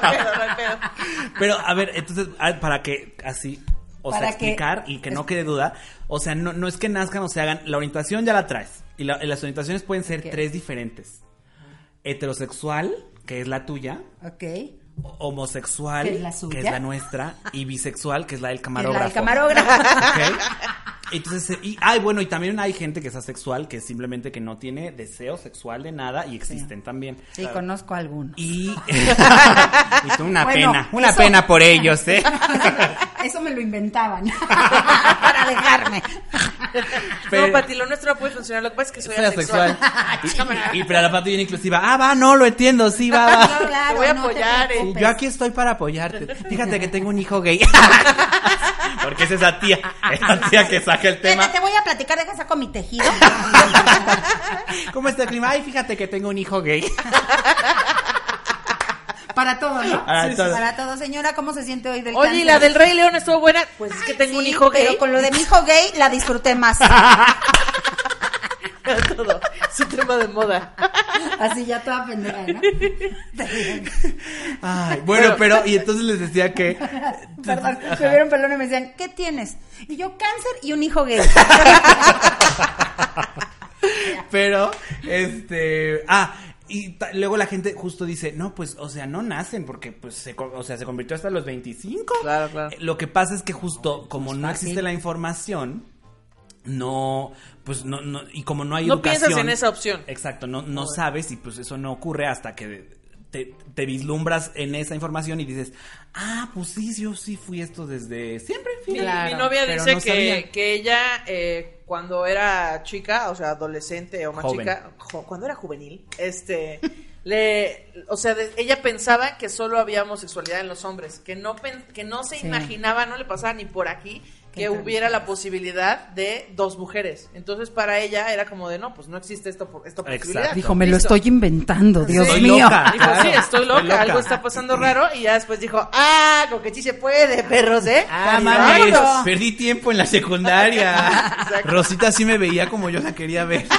No hay pedo, no hay pedo. Pero, a ver, entonces, para que así, o sea, Para que- explicar y que no quede duda, o sea, no, no es que nazcan o se hagan, la orientación ya la traes. Y, la- y las orientaciones pueden ser tres diferentes. Heterosexual, que es la tuya, ok. ho- homosexual, Que es la suya. que es la nuestra, y bisexual, que es la del camarógrafo. la del camarógrafo. ¿Ok? Entonces, eh, y, ay, bueno, y también hay gente que es asexual, que simplemente que no tiene deseo sexual de nada y existen también. Sí, conozco a algunos. Y, y tú una Bueno, pena, una eso- pena por ellos, ¿eh? Eso me lo inventaban para dejarme. Pero- No, Pati, lo nuestro no puede funcionar. Lo que pasa es que soy, Soy asexual. asexual. y, y- pero la parte bien inclusiva, ah, va, no, lo entiendo, sí, va, va. No, claro, Te voy a no apoyar, eh. Yo aquí estoy para apoyarte. Fíjate que tengo un hijo gay. Porque es esa tía, esa tía que saca el Vete, tema. te voy a platicar, deja saco mi tejido. ¿Cómo está el clima? Ay, fíjate que tengo un hijo gay. Para todo, ¿no? Para Sí. Para todo. Señora, ¿cómo se siente hoy del Oye, ¿y la del Rey León estuvo buena? Pues es que tengo un hijo gay. Pero con lo de mi hijo gay la disfruté más. Todo. Es un tema de moda. Así ya toda pendeja, ¿no? Ay, bueno, pero, y entonces les decía que. Perdón, me vieron pelón y me decían, ¿qué tienes? Y yo, cáncer y un hijo gay. Pero, este. Ah, y luego la gente justo dice, no, pues, o sea, no nacen porque, pues, se, o sea, se convirtió hasta los 25. Claro, claro. Lo que pasa es que justo como no fácil. existe la información, no, pues, no, no, y como no hay No educación. piensas en esa opción. Exacto, no, no sabes y pues eso no ocurre hasta que te, te vislumbras en esa información y dices, ah, pues sí, yo sí fui esto desde siempre. Mi, fíjate". Claro, mi novia pero dice no que, que ella, eh, cuando era chica, o sea, adolescente o más Joven. chica, jo- cuando era juvenil, este, le, o sea, de- ella pensaba que solo había homosexualidad en los hombres, que no, que no se Sí. imaginaba, no le pasaba ni por aquí, que hubiera la posibilidad de dos mujeres. Entonces, para ella era como de, no, pues no existe esto, por- esta Exacto. posibilidad. Dijo, me lo estoy inventando, Dios mío. loca. Dijo, Claro, sí, estoy loca, estoy loca. algo está pasando raro. Y ya después dijo, ah, con que sí se puede, perros, ¿eh? Ah, mames, perdí tiempo en la secundaria. Rosita sí me veía como yo la quería ver.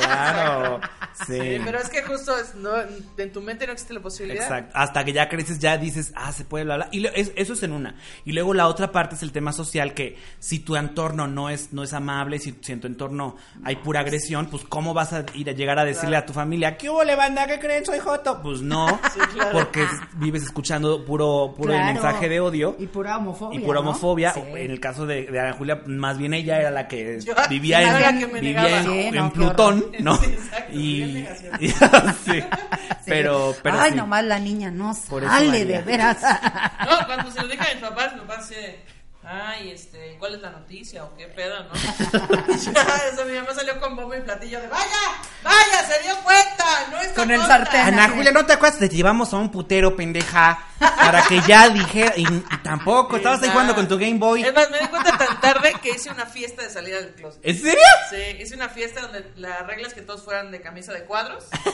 Claro. Sí. Pero es que justo es- no, en tu mente no existe la posibilidad. Exacto. Hasta que ya creces, ya dices, ah, se puede, bla, bla. Y lo- es- eso es en una. Y luego la otra parte es el tema social, que si tu entorno no es, no es amable, si, si en tu entorno hay pura agresión, pues ¿cómo vas a ir a llegar a decirle a tu familia, ¿qué hubo, banda? ¿Qué creen? Soy Joto. Pues no, claro. porque vives escuchando puro, puro Claro. mensaje de odio. Y pura homofobia. Y pura homofobia. En el caso de, de Ana Julia, más bien ella era la que Yo- vivía en, que vivía en, Sí, en no, qué Plutón. ¿no? Sí, exacto, y, y- sí. Pero, pero Ay, sí. nomás la niña no sale de veras. No, cuando se lo dije a mis papás, mis papás se... Ay, este, ¿cuál es la noticia o qué pedo, no? Ya, eso mi mamá salió con bombo y platillo de vaya, vaya, se dio cuenta, no está Con el tonta". sartén. Ana Julia, ¿no te acuerdas? Te llevamos a un putero, pendeja. Para que ya dijera. Y, y tampoco, estabas ahí jugando con tu Game Boy. Es más, me di cuenta tan tarde que hice una fiesta de salida del closet. ¿En serio? Sí, hice una fiesta donde la regla es que todos fueran de camisa de cuadros.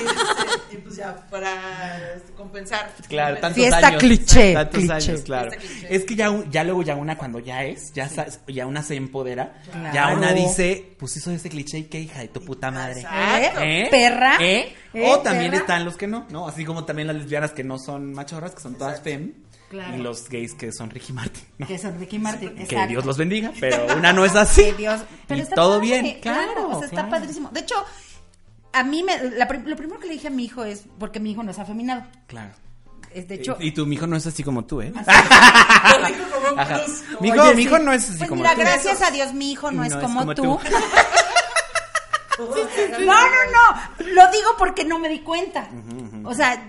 y, este, y pues ya, para este, compensar. Claro, tantos Fiesta años. cliché, Tantos cliché. años, claro. Cliché. Es que ya, un- ya luego ya una cuando ya es, ya, ya una se empodera. Ya una dice, pues de ese cliché y qué hija de tu puta madre. Exacto. ¿Eh? Perra. ¿Eh? ¿Eh? O también Perra. están los que no, ¿no? Así como también las lesbianas que no son machorras, que son todas fem. Claro. Y los gays que son Ricky Martin, ¿no? Que son Ricky Martin. Que exacto. Dios los bendiga, pero una no es así. Que Dios. Pero y está todo padre, bien. Claro, o sea, está padrísimo. De hecho, a mí me, la lo primero que le dije a mi hijo es porque mi hijo no es afeminado. Claro. Es de hecho. y, tu mijo no es así como tú, ¿eh? Mi hijo, mi hijo no es así Pues como mira, tú. gracias a Dios mi hijo no, es, como tú. tú. No, no, no. Lo digo porque no me di cuenta. O sea,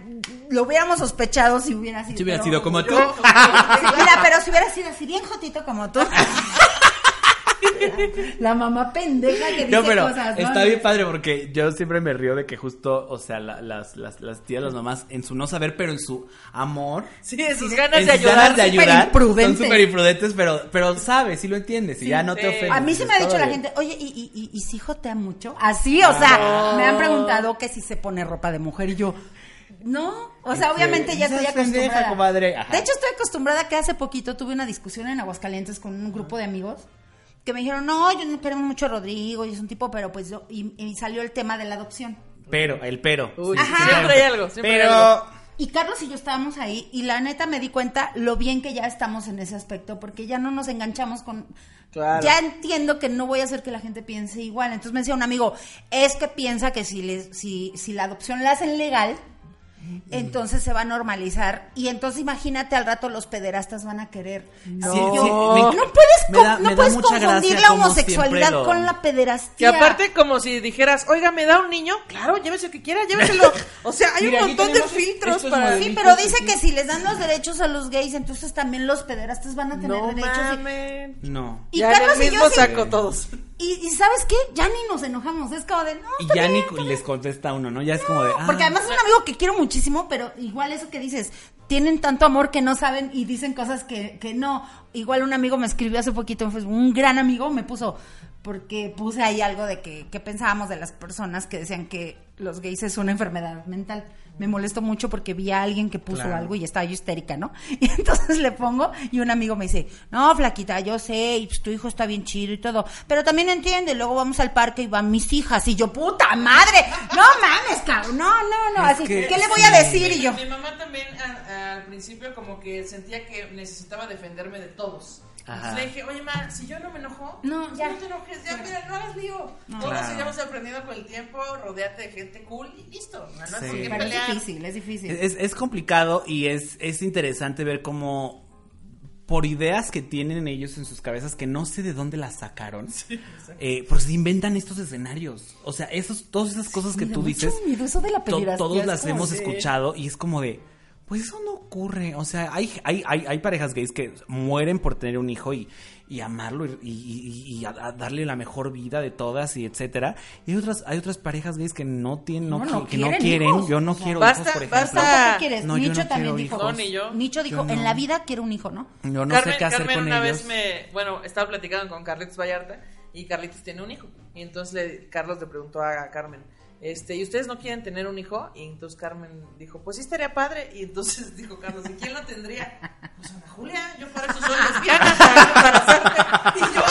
lo hubiéramos sospechado si hubiera sido. Si hubiera sido como tú. Mira, pero si hubiera sido así bien jotito como tú. La mamá pendeja que dice No, pero cosas. ¿no? está bien padre porque yo siempre me río de que justo, o sea, la- las, las, las tías, las mamás, en su no saber, pero en su amor, Sí, en sus ganas en de sus ayudar. ganas de ayudar, imprudente. son súper imprudentes, pero, pero sabes, sí lo entiendes y ya no te ofendes. A mí se me ha dicho la bien. gente, oye, ¿y, y, y, y si jotea mucho? Así, o sea, me han preguntado que si se pone ropa de mujer y yo, no, o sea, Este, obviamente ya estoy pendeja, acostumbrada. De hecho, estoy acostumbrada que hace poquito tuve una discusión en Aguascalientes con un grupo de amigos que me dijeron, no, yo no queremos mucho a Rodrigo, y es un tipo, pero pues yo, y, y salió el tema de la adopción. Pero, el pero. Uy, Ajá. siempre hay algo, siempre hay Pero, algo. Y Carlos y yo estábamos ahí y la neta me di cuenta lo bien que ya estamos en ese aspecto porque ya no nos enganchamos con... Claro. Ya entiendo que no voy a hacer que la gente piense igual. Entonces me decía un amigo, es que piensa que si, les, si, si la adopción la hacen legal, entonces se va a normalizar y entonces imagínate al rato los pederastas van a querer. No. Sí, yo- sí, me- no puedes, me con- da- no puedes confundir la homosexualidad lo- con la Y pederastía. aparte, como si dijeras, oiga, ¿me da un niño? Claro, llévese el que quiera, lléveselo. O sea, hay Mira, un montón de filtros para... Sí, pero dice que si les dan los derechos a los gays, entonces también los pederastas van a tener No derechos. y-. No. Y, Ya en Carlos el y mismo yo sí- saco todos. Y, y ¿sabes qué? Ya ni nos enojamos. Es como de, no, Y ya bien, ni les contesta uno, ¿no? Ya es como de. ah, Porque además es un amigo que quiero muchísimo, pero igual eso que dices, tienen tanto amor que no saben y dicen cosas que, que no. Igual un amigo me escribió hace poquito en Facebook, un gran amigo me puso, porque puse ahí algo de que, que pensábamos de las personas que decían que los gays es una enfermedad mental. Me molestó mucho porque vi a alguien que puso Claro. algo y estaba yo histérica, ¿no? Y entonces le pongo y un amigo me dice, no, flaquita, yo sé, y pues, tu hijo está bien chido y todo, pero también entiende, luego vamos al parque y van mis hijas y yo, puta madre, no mames, cabrón, no, no, no, Es así, que ¿qué le voy sí. a decir? Y yo, Mi mamá también a- al principio como que sentía que necesitaba defenderme de todos. Ajá. Entonces le dije, oye, ma, si yo no me enojo, No, ya. no te enojes, ya, mira, no hagas lío. Todos Claro. iremos aprendiendo con el tiempo, rodeate de gente cool y listo. No, no Sí. es difícil, es difícil. Es, es complicado y es, es interesante ver cómo por ideas que tienen ellos en sus cabezas que no sé de dónde las sacaron, eh, pues se inventan estos escenarios. O sea, esos, todas esas cosas que tú dices, miedo eso de la to- pederastía, todos las hemos de- escuchado y es como de, pues eso no ocurre. O sea, hay, hay, hay, hay parejas gays que mueren por tener un hijo y, y amarlo y, y- a- a darle la mejor vida de todas y etcétera. Y hay otras, hay otras parejas gays que no tienen, no, No, no que no quieren quieren. hijos. Yo no quiero basta- hijos, por ejemplo. basta- ¿Tampoco quieres? No, Nicho no también dijo. hijos. No, ni yo. Nicho dijo, Yo en no. la vida quiero un hijo, ¿no? Yo no Carmen, sé qué hacer Carmen con una ellos. vez me, bueno, estaba platicando con Carlitos Vallarta y Carlitos tiene un hijo. Y entonces le, Carlos le preguntó a Carmen, este, ¿y ustedes no quieren tener un hijo? Y entonces Carmen dijo, pues sí estaría padre. Y entonces dijo Carlos, ¿y quién lo tendría? Pues Ana Julia, yo para eso soy lesbiana, para embarazarte. Y yo,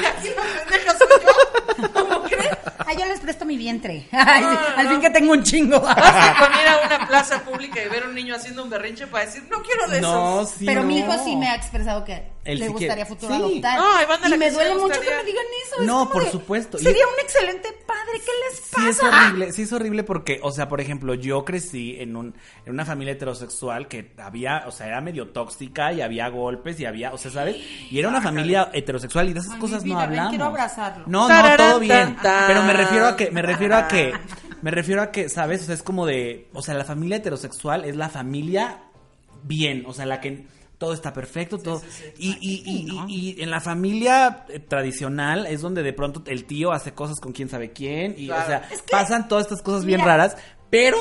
y aquí la pendeja soy yo. ¿Cómo crees? Ay, yo les presto mi vientre. Ay, sí, al fin que tengo un chingo. Basta con ir a una plaza pública y ver a un niño haciendo un berrinche para decir, no quiero de No, esos. sí, Pero mi hijo sí me ha expresado que Él le sí gustaría quiere. futuro Sí. adoptar. Y me duele le mucho que me digan eso. es No, por de, supuesto. Sería un excelente padre. ¿Qué les pasa? Sí es horrible, sí es horrible porque, o sea, por ejemplo, yo crecí en un en una familia heterosexual que había, o sea, era medio tóxica y había golpes y había, o sea, ¿sabes? Y era una familia heterosexual y de esas Ay, cosas mi no ven, hablamos. quiero abrazarlo. No, no, todo bien. Pero me refiero a que me refiero a que me refiero a que, ¿sabes? O sea, es como de, o sea, la familia heterosexual es la familia bien, o sea, la que todo está perfecto, todo. Y, y, y, y- y en la familia eh, tradicional es donde de pronto el tío hace cosas con quién sabe quién. Y, Claro. o sea, pasan todas estas cosas bien raras, pero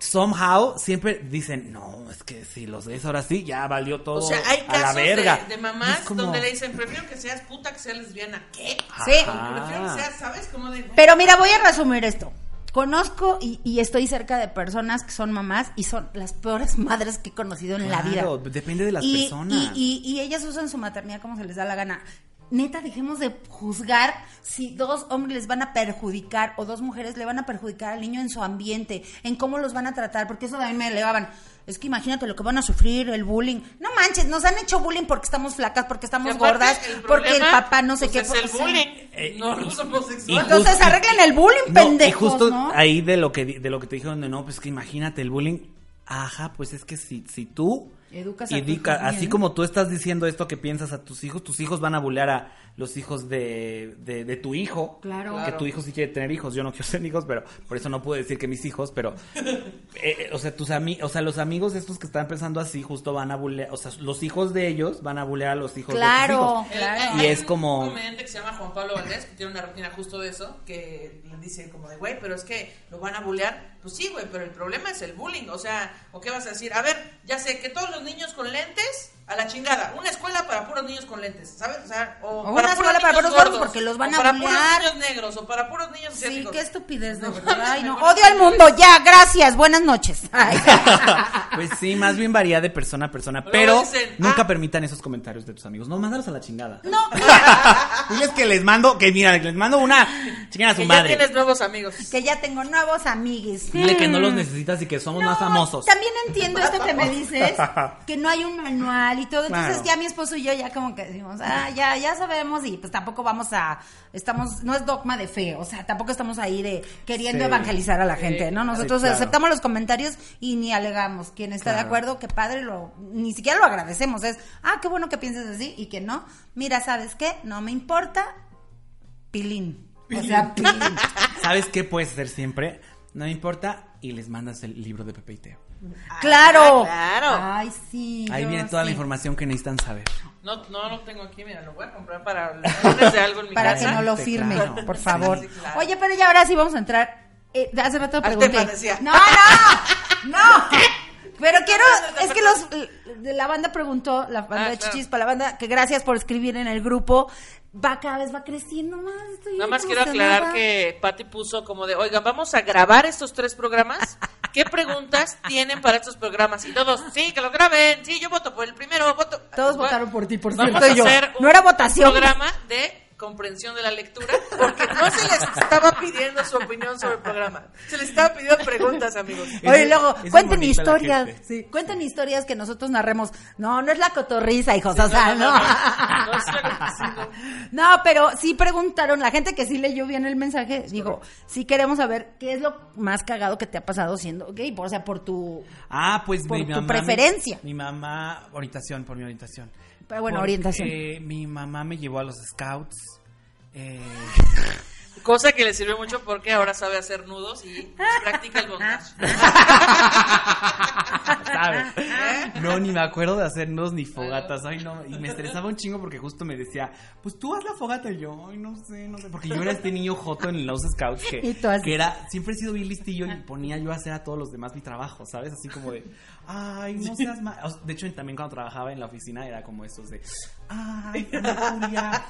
somehow siempre dicen, no, es que si los ves ahora sí, ya valió todo O sea, hay a la casos verga. de, mamás como- donde le dicen, prefiero que seas puta que seas lesbiana. ¿Qué? Sí. Prefiero que seas, ¿sabes? Como de... Pero mira, voy a resumir esto. Conozco y, y estoy cerca de personas que son mamás y son las peores madres que he conocido en la vida. Depende de las y, personas. Y, y- y ellas usan su maternidad como se les da la gana. Neta, dejemos de juzgar si dos hombres les van a perjudicar o dos mujeres le van a perjudicar al niño en su ambiente, en cómo los van a tratar, porque eso también me elevaban. Es que imagínate lo que van a sufrir, el bullying. No manches, nos han hecho bullying porque estamos flacas, porque estamos aparte, gordas, el porque el papá no sé pues, qué. Es el bullying, Eh, no y homosexuales. Entonces justo- arreglen el bullying, No, pendejos, y justo ¿no? ahí de lo que de lo que te dijeron de no, pues que imagínate el bullying. Ajá, pues es que si, si tú Educas a educa- así como tú estás diciendo esto que piensas a tus hijos, tus hijos van a bullear a los hijos de, de, de tu hijo. Claro. Que Claro. tu hijo sí quiere tener hijos, yo no quiero tener hijos, pero por eso no puedo decir que mis hijos, pero eh, eh, o sea, tus ami o sea, los amigos estos que están pensando así justo van a bullear, o sea, los hijos de ellos van a bullear a los hijos de tus Claro, hijos. claro. Y Hay es un como- comediante que se llama Juan Pablo Valdés, que tiene una rutina justo de eso, que le dice como de, güey, pero es que lo van a bullear. Pues sí, güey, pero el problema es el bullying. O sea, ¿o qué vas a decir? A ver, ya sé que todos los niños con lentes, a la chingada. Una escuela para puros niños con lentes, ¿sabes? O sea, o, O una escuela para puros gordos, porque los van o a para puros niños negros, o para puros niños Sí, qué estupidez, de No, verdad. Ay, no. Odio al mundo, ya, gracias, buenas noches. Ay. Pues sí, más bien varía de persona a persona. Pero dicen, nunca ah. permitan esos comentarios de tus amigos. No, mándalos a la chingada. No, Diles que les mando, que mira, que les mando una chingada a su Que ya madre. tienes nuevos amigos. que ya tengo nuevos amiguis. Dile que no los Mm. necesitas y que somos No, más famosos. También entiendo esto que me dices, que no hay un manual y todo. Entonces Claro. ya mi esposo y yo ya como que decimos, ah, ya, ya sabemos y pues tampoco vamos a, estamos, no es dogma de fe, o sea, tampoco estamos ahí de queriendo Sí. evangelizar a la gente, ¿no? Nosotros claro. aceptamos los comentarios y ni alegamos. Quien está de acuerdo, que padre, lo, ni siquiera lo agradecemos. Es, ah, qué bueno que pienses así y que no. Mira, ¿sabes qué? No me importa. Pilín. O sea, pilín. ¿Sabes qué puedes hacer siempre? No me importa y les mandas el libro de Pepe y Teo. ¡Claro! claro. Ay, sí. Ahí viene toda la información que necesitan saber. No, no lo tengo aquí, mira, lo voy a comprar para de algo en mi Para casa. que no lo firme, claro. por favor. Sí, claro. Oye, pero ya ahora sí vamos a entrar. Eh, hace rato pregunté. No, no, no. Pero quiero, es que los de la banda preguntó, la banda Ah, de claro. Chichis para la banda, que gracias por escribir en el grupo. Va cada vez va creciendo más. estoy Nada más quiero aclarar que Patty puso como de, oigan, vamos a grabar estos tres programas. ¿Qué preguntas tienen para estos programas? Y todos, sí, que lo graben. Sí, yo voto por el primero, voto. Todos Bueno, votaron por ti, por Vamos cierto. a yo. No era votación. un programa de comprensión de la lectura, porque no se les estaba pidiendo su opinión sobre el programa. Se les estaba pidiendo preguntas, amigos. Oye, Es- luego, es cuenten historias. Sí, cuenten historias que nosotros narremos. No, no es la cotorriza, hijos. o sea, no. no, no, no es la- sí, no. No, pero sí preguntaron, la gente que sí leyó bien el mensaje, digo, sí queremos saber qué es lo más cagado que te ha pasado siendo gay, o sea, por tu... Ah, pues Por mi tu mamá. preferencia. Mi, mi mamá, orientación, por mi orientación. Pero bueno, Porque, orientación. eh, mi mamá me llevó a los scouts. Eh, Cosa que le sirve mucho porque ahora sabe hacer nudos y practica el bondage. ¿sabes? No, ni me acuerdo de hacer nudos ni fogatas. Ay, no. Y me estresaba un chingo porque justo me decía, pues tú haz la fogata. Y yo, ay, no sé, no sé. Porque yo era este niño joto en los scouts que, Y tú así. que era, siempre he sido bien listillo y ponía yo a hacer a todos los demás mi trabajo, ¿sabes? Así como de, ay, no seas mal. O sea, De hecho, también cuando trabajaba en la oficina era como estos de, ay, Ana Julia.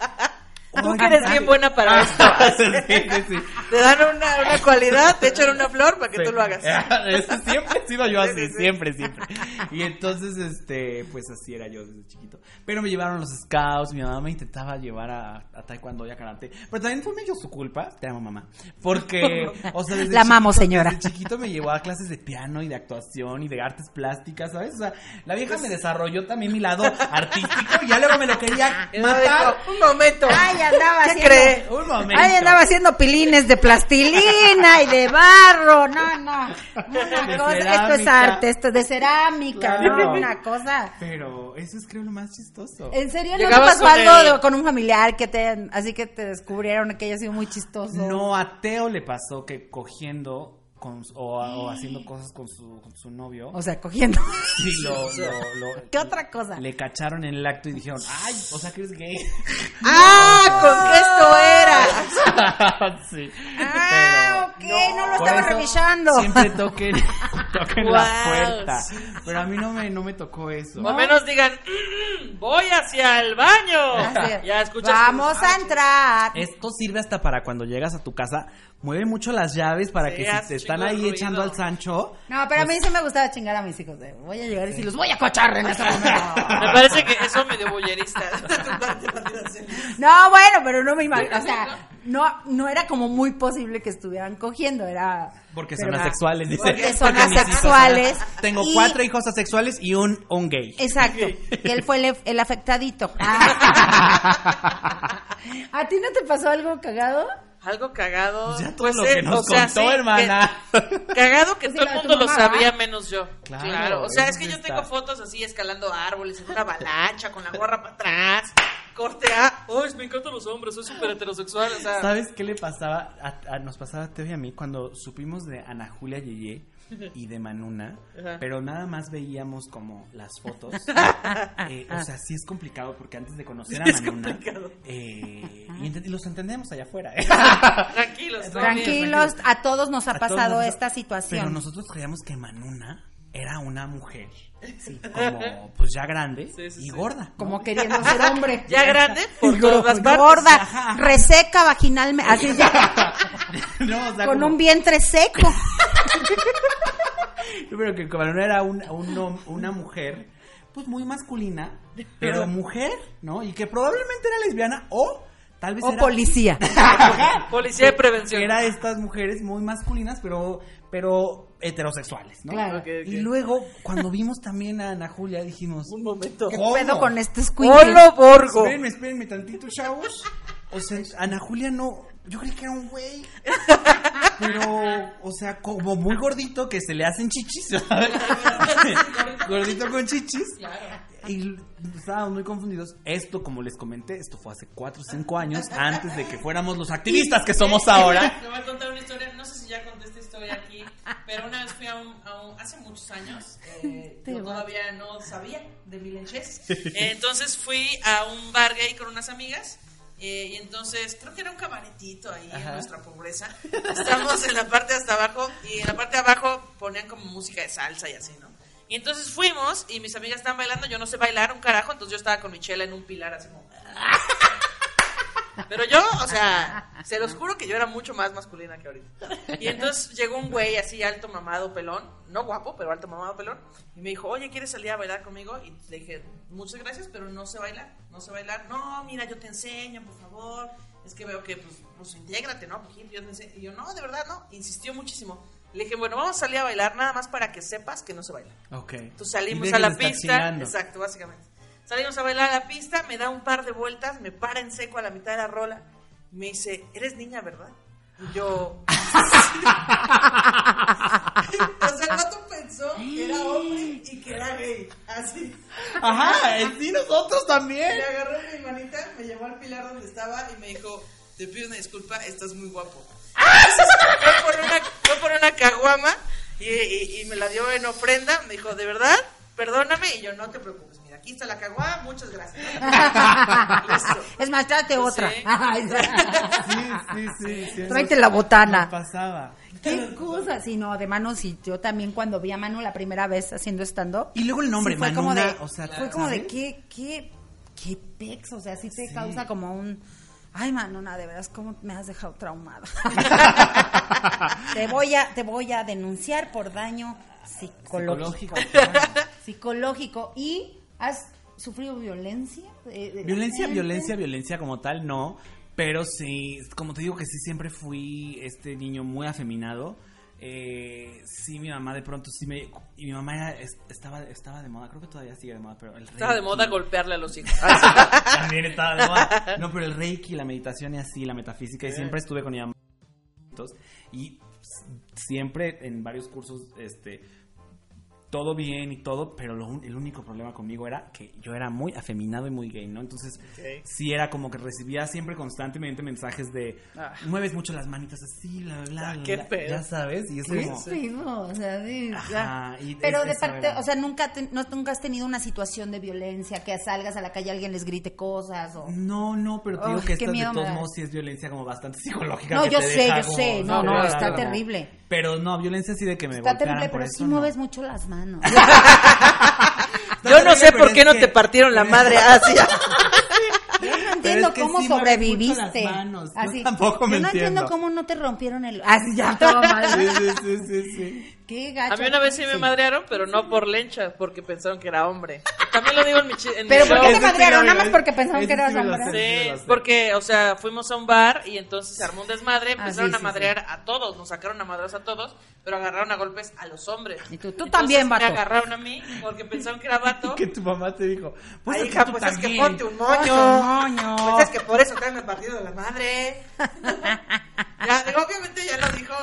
Tú que eres ay". bien buena para esto. sí, sí, sí. Te dan una, una cualidad, te echan una flor para que Sí. tú lo hagas. Eso siempre he sido yo así, Sí, sí, sí. siempre, siempre. Y entonces, este, pues así era yo desde chiquito. Pero me llevaron los scouts, mi mamá me intentaba llevar a, a taekwondo y a karate. Pero también fue medio su culpa, te amo mamá. Porque, o sea, desde La amamos, chiquito- señora. Desde chiquito me llevó a clases de piano y de actuación y de artes plásticas, ¿sabes? O sea, la vieja me desarrolló también mi lado artístico y ya luego me lo quería matar. un momento. Ay, andaba ¿Qué haciendo... cree? Un momento. Ay, andaba haciendo pilines de plastilina y de barro, no, no. Una cosa, esto es arte, esto es de cerámica, Claro. no, una cosa. Pero eso es creo lo más chistoso. ¿En serio no te pasó con algo el- con un familiar que te, así que te descubrieron que haya sido muy chistoso? No, a Teo le pasó que cogiendo con, o, o haciendo cosas con su, con su novio. O sea, cogiendo. sí, lo, lo- lo- ¿Qué otra cosa? Le cacharon en el acto y dijeron, ay, o sea que eres gay. ¡Ah! ¿Con qué esto era? sí. Ah, ok, no lo estaba revisando. Siempre toquen, toquen la puerta. Pero a mí no me, no me tocó eso. O al menos digan, "Mm, voy hacia el baño. Así. Ya escuchas. Vamos a entrar. Esto sirve hasta para cuando llegas a tu casa, mueve mucho las llaves para Sí, que si te están ahí ruido. echando al Sancho. No, pero a mí sí me gustaba chingar a mis hijos. de, voy a llegar y si los voy a cochar en este momento. Me parece que eso medio boyerista. No, bueno, pero no me imagino. O sea, no, no era como muy posible que estuvieran cogiendo. Era. Porque son asexuales, dice. Porque son asexuales. son- Tengo y- cuatro hijos asexuales y un, un gay. Exacto, que él fue el, el afectadito. ¿A ti no te pasó algo cagado? Algo cagado. Pues ya todo Pues, lo eh, que nos o sea, contó, sí, hermana. que- cagado que sí, todo el mundo lo sabía menos yo. Claro, Claro. O sea, es que yo está. tengo fotos así escalando árboles en una avalancha con la gorra para atrás. Corte A. Uy, me encantan los hombres, soy súper heterosexual. O sea, ¿Sabes qué le pasaba? A, a- nos pasaba a Teo y a mí cuando supimos de Ana Julia Yeye y de Manuna, Ajá. pero nada más veíamos como las fotos. Eh, o sea, sí es complicado porque antes de conocer a Manuna, eh, y, ent- y los entendemos allá afuera. ¿eh? tranquilos. Tranquilos, a todos nos ha A pasado nos- esta Pero situación. nosotros creíamos que Manuna era una mujer, sí, como pues ya grande Sí, sí, y sí. gorda. ¿no? Como queriendo ser hombre. Ya grande por todas. Gorda, Ajá. reseca vaginalmente. Así ya, No, o sea, con como- un vientre seco. Pero que como no era un- una mujer, pues muy masculina, pero mujer, ¿no? Y que probablemente era lesbiana o tal vez O era... policía. Policía de prevención. que era estas mujeres muy masculinas, pero, pero heterosexuales, ¿no? Claro. Y luego, cuando vimos también a Ana Julia, dijimos... Un momento. ¿Qué ¿Cómo? pedo con este ¡Holo squid? Borgo! Espérenme, espérenme tantito, chavos. O sea, Ana Julia no. Yo creí que era un güey. Pero, o sea, como muy gordito que se le hacen chichis. ¿sabes? gordito con chichis. Y estábamos muy confundidos. Esto, como les comenté, esto fue hace 4 o 5 años antes de que fuéramos los activistas que somos ahora. Te voy a contar una historia, no sé si ya conté esta historia aquí, pero una vez fui a un, a un- hace muchos años, eh, yo todavía no sabía de Milenches, Eh, entonces fui a un bar gay con unas amigas, eh, y entonces creo que era un cabaretito ahí en nuestra pobreza, estamos en la parte hasta abajo, y en la parte de abajo ponían como música de salsa y así, ¿no? Y entonces fuimos, y mis amigas estaban bailando, yo no sé bailar un carajo, entonces yo estaba con mi chela en un pilar así como... Pero yo, o sea, se los juro que yo era mucho más masculina que ahorita. Y entonces llegó un güey así alto, mamado, pelón, no guapo, pero alto, mamado, pelón, y me dijo, oye, ¿quieres salir a bailar conmigo? Y le dije, muchas gracias, pero no sé bailar, no sé bailar. No, mira, yo te enseño, por favor. Es que veo que, pues, pues intégrate, ¿no? Yo te enseño. Y yo, no, de verdad, no. Insistió muchísimo. Le dije, bueno, vamos a salir a bailar nada más para que sepas que no se baila. Ok. Entonces salimos a la pista. Exacto, básicamente. Salimos a bailar a la pista, me da un par de vueltas, me para en seco a la mitad de la rola. Me dice, eres niña, ¿verdad? Y yo. o sea, el vato pensó que era hombre y que era gay. Así. Ajá, sí, nosotros también. Me agarró mi manita, me llevó al pilar donde estaba y me dijo, te pido una disculpa, estás muy guapo. Fue por una, fue por una caguama y, y- y me la dio en ofrenda. Me dijo, ¿de verdad? Perdóname. Y yo, no te preocupes, mira, aquí está la caguama, muchas gracias. Es más, tráete otra. Sí. Sí, sí, sí. sí, Tráete la botana. pasaba. Qué cosa. Sí, no, de Manu, sí. Yo también cuando vi a Manu la primera vez haciendo stand-up. Y luego el nombre, sí, fue como Manuna, de, o sea, fue como de qué, qué, qué pex, o sea, sí te Sí. causa como un, ay, Manuna, de veras, cómo me has dejado traumada. te voy a, te voy a denunciar por daño psicológico. Psicológico. Psicológico. Y has sufrido violencia. Eh, la Violencia, violencia, violencia como tal, no. Pero sí, como te digo que sí siempre fui este niño muy afeminado. Eh, sí, mi mamá de pronto sí me... Y mi mamá era- es- estaba, estaba de moda, creo que todavía sigue de moda, pero el Estaba de moda golpearle a los hijos. También estaba de moda. No, pero el reiki, la meditación y así, la metafísica, y siempre estuve con mi mamá. Y siempre en varios cursos, este, todo bien y todo, pero lo el único problema conmigo era que yo era muy afeminado y muy gay, ¿no? Entonces, sí era como que recibía siempre constantemente mensajes de, mueves mucho las manitas así, bla, Ah, bla, qué bla", pedo. ya sabes, y es Sí, como... sí, no, o sea, sí, Ajá, y Pero es- de parte, era. o sea, nunca, te- no, nunca has tenido una situación de violencia, que salgas a la calle alguien les grite cosas o... No, no, pero te digo que qué esta de todos modos sí es violencia como bastante psicológica. No, que yo te sé, deja yo como- sé, no, no, está terrible. Pero no, violencia así de que me Está terrible, por pero eso, sí mueves mucho las manos. Yo no sé por qué no que- te partieron la madre así. Yo no entiendo es que cómo sí sobreviviste. Yo Así. tampoco me Yo no entiendo entiendo. cómo no te rompieron el... Así ya, todo mal. Sí, sí, sí, sí, sí. Qué gacho. A mí una vez sí me madrearon, pero no por lencha, porque pensaron que era hombre. También lo digo en mi, en mi Pero ¿por qué te madrearon? Nada más porque pensaron que eras me hombre. Sí, porque, o sea, fuimos a un bar y entonces se armó un desmadre, Ah, empezaron sí, a sí, madrear a todos, nos sacaron a madras a todos, pero agarraron a golpes a los hombres. Y tú- tú Entonces también, vato. Me agarraron a mí porque pensaron que era vato. Que tu mamá te dijo, pues Ay, es hija, pues es que también. ponte un Ponte moño. un moño. Pues es que por eso traen el partido de la madre. ya, digo, obviamente ya lo dijo.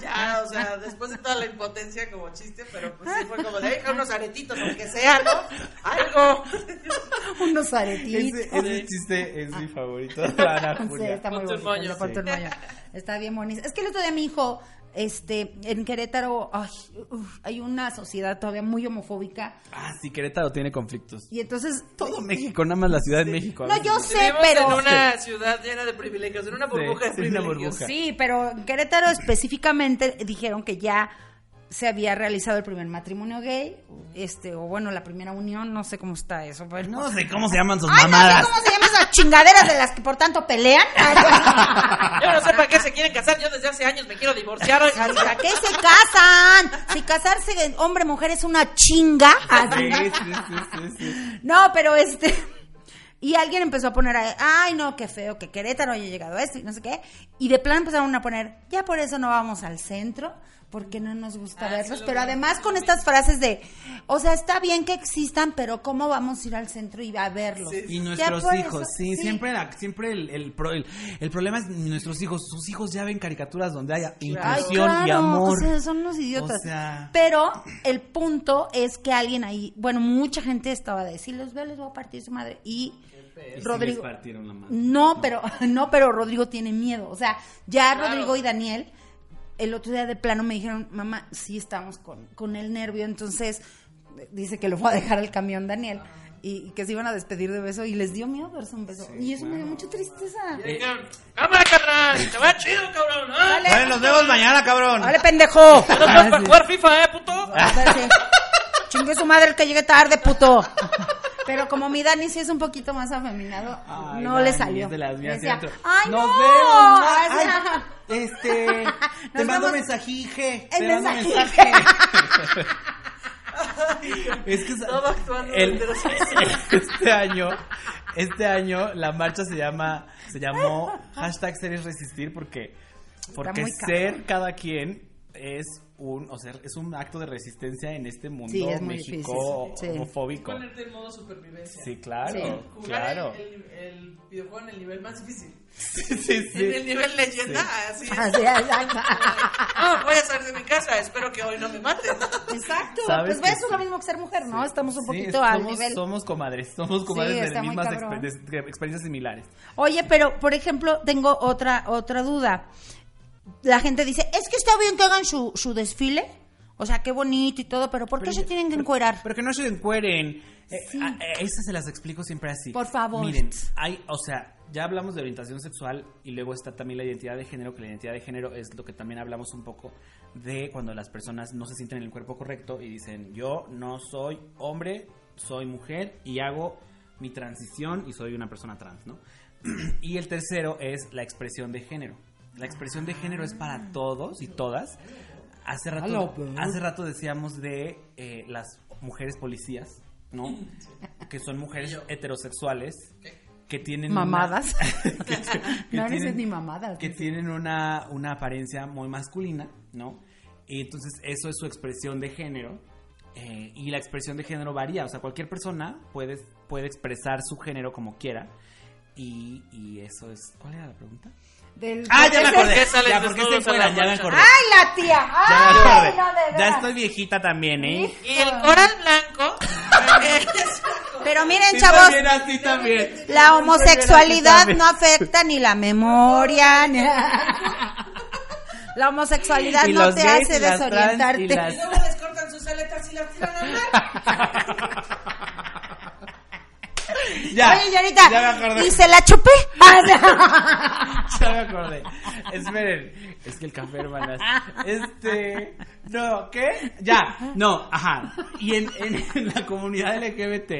Ya, o sea, después de toda la impotencia como chiste, pero pues sí fue como de "Ay, hija, unos aretitos, aunque sea, ¿no? Algo. Unos aretitos. Ese, ese chiste es mi favorito de Ana Sí, está muy bonito, moño. Está bien bonito. Es que el otro día mi hijo, este, en Querétaro, ay, uf, hay una sociedad todavía muy homofóbica. Ah, sí, Querétaro tiene conflictos. Y entonces... Todo México, nada más la Ciudad de México. No, yo sé, Vivimos pero... en una ciudad llena de privilegios, en una burbuja de sí, una privilegios. burbuja. Sí, pero en Querétaro específicamente dijeron que ya se había realizado el primer matrimonio gay, este, o bueno, la primera unión, no sé cómo está eso. Pero... No sé cómo se llaman sus Ay, no mamadas. sé cómo se llaman esas chingaderas de las que por tanto pelean. Yo no sé para qué se quieren casar. Yo desde hace años me quiero divorciar. ¿Para qué se casan? Si casarse de hombre-mujer es una chinga. Sí, sí, sí. No, pero este. Y alguien empezó a poner, a- ay, no, qué feo, que Querétaro haya llegado a esto y no sé qué. Y de plan empezaron a poner, ya por eso no vamos al centro, porque no nos gusta Ah, verlos. Pero además con estas frases de, o sea, está bien que existan, pero ¿cómo vamos a ir al centro y a verlos? Y nuestros hijos, sí, siempre, la- siempre el, el, pro- el, el problema es nuestros hijos. Sus hijos ya ven caricaturas donde haya Ay, inclusión y claro, amor. o sea, son unos idiotas. O sea- Pero el punto es que alguien ahí, bueno, mucha gente estaba de, si los veo les voy a partir su madre. Y Rodrigo... la. No, pero no, pero Rodrigo tiene miedo. O sea, ya Claro. Rodrigo y Daniel el otro día de plano me dijeron, mamá, sí estamos con, con el nervio, entonces dice que lo fue a dejar al camión Daniel y, y que se iban a despedir de beso y les dio miedo darse un beso. y eso me dio mucha tristeza. Y dijeron, cámara, carnal. Te va chido, cabrón. ¿ah? Dale. Bueno, nos vemos mañana, cabrón. ¡Vale, pendejo! Vamos para jugar FIFA, ¿eh, puto? A ver, sí. Chingue su madre el que llegue tarde, puto. Pero como mi Dani sí es un poquito más afeminado, Ay, no Dani, le salió. es de las mías Decía. ¡ay, Nos no! vemos. Ay, este, te Nos mando vemos- mensajije. El Te mando mensajije. mensaje. es que Todo actuando el- este año, este año la marcha se llama, se llamó hashtag ser es resistir porque, porque ser cada quien es un, o sea, es un acto de resistencia en este mundo Sí, es México difícil, sí. homofóbico. Ponerte en modo supervivencia. Sí, claro, Sí. Jugar claro. El, el, el videojuego en el nivel más difícil. Sí, sí, sí. En el nivel leyenda, así es. Así, exacto. No, voy a salir de mi casa. Espero que hoy no me maten. Exacto. ¿Sabes Pues ves, es sí? lo mismo que ser mujer, ¿no? Estamos un Sí, poquito al somos, nivel. somos comadres, somos comadres Sí, de mismas exper- de experiencias similares. Oye, pero por ejemplo, tengo otra otra duda. La gente dice, es que está bien que hagan su, su desfile. O sea, qué bonito y todo, pero ¿por qué Pero se tienen que pero- encuerar? Pero que no se encueren. Eh, Sí. a- eh, esas se las explico siempre así. Por favor. Miren, hay, o sea, ya hablamos de orientación sexual y luego está también la identidad de género, que la identidad de género es lo que también hablamos un poco de cuando las personas no se sienten en el cuerpo correcto y dicen, yo no soy hombre, soy mujer y hago mi transición y soy una persona trans, ¿no? y el tercero es la expresión de género. La expresión de género es para todos y todas. Hace rato, hace rato decíamos de eh, las mujeres policías, ¿no? Que son mujeres heterosexuales que tienen una- Mamadas. que- que No eres tienen- ni mamadas. que tienen una, una apariencia muy masculina, ¿no? Y entonces eso es su expresión de género. eh, y la expresión de género varía, o sea, cualquier persona puede, puede expresar su género como quiera. Y, y eso es... ¿Cuál era la pregunta? Del- Ah, ya me acordé. qué Ya, ¿por qué se desnudos a la encueran? Ya me acordé. ¡Ay, la tía! Ya me ¡Ay, acordé. no, de Ya veras! estoy viejita también, ¿eh? Y el coral blanco. Pero miren, Sí, chavos, también, así también. la homosexualidad Sí, no afecta ni la memoria. ni- La homosexualidad no te gays hace y las trans desorientarte. y las- y luego les cortan sus aletas y las tiran al mar. Ya, Oye, Yarita, ya me acordé. y se la chupé. Ya me acordé. Esperen, es que el café, hermanas. Este, no, ¿qué? Ya, no, ajá. Y en, en, en la comunidad LGBT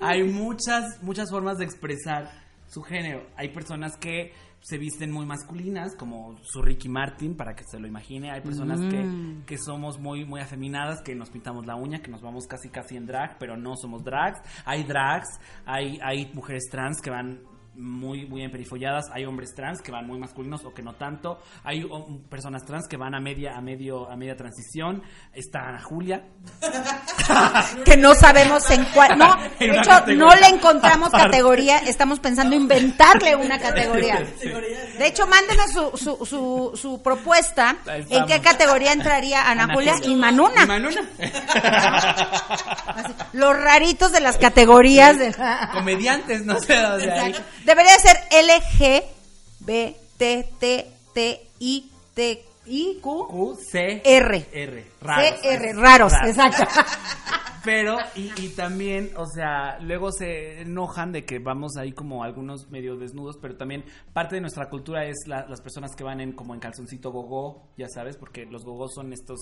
hay muchas, muchas formas de expresar su género. Hay personas que se visten muy masculinas, como su Ricky Martin, para que se lo imagine. Hay personas que, que somos muy, muy afeminadas, que nos pintamos la uña, que nos vamos casi casi en drag, pero no somos drags. Hay drags, hay, hay mujeres trans que van muy muy emperifolladas, hay hombres trans que van muy masculinos o que no tanto, hay um, personas trans que van a media a medio a media transición, está Ana Julia, que no sabemos en cuál. No, de hecho, categoría. no le encontramos categoría. Estamos pensando inventarle una categoría. De hecho, mándenos su, su, su, su propuesta. ¿En qué categoría entraría Ana, Ana Julia Julia. y Manuna? Y Manuna. Los raritos de las categorías. De... comediantes, no sé, o sea, hay- Debería ser L, G, B, T, T, T, I, T, I, Q. Q, C, R. CR, raros, exacto. Pero, y, y también, o sea, luego se enojan de que vamos ahí como algunos medio desnudos, pero también parte de nuestra cultura es la- las personas que van en como en calzoncito gogó, ya sabes, porque los gogós son estos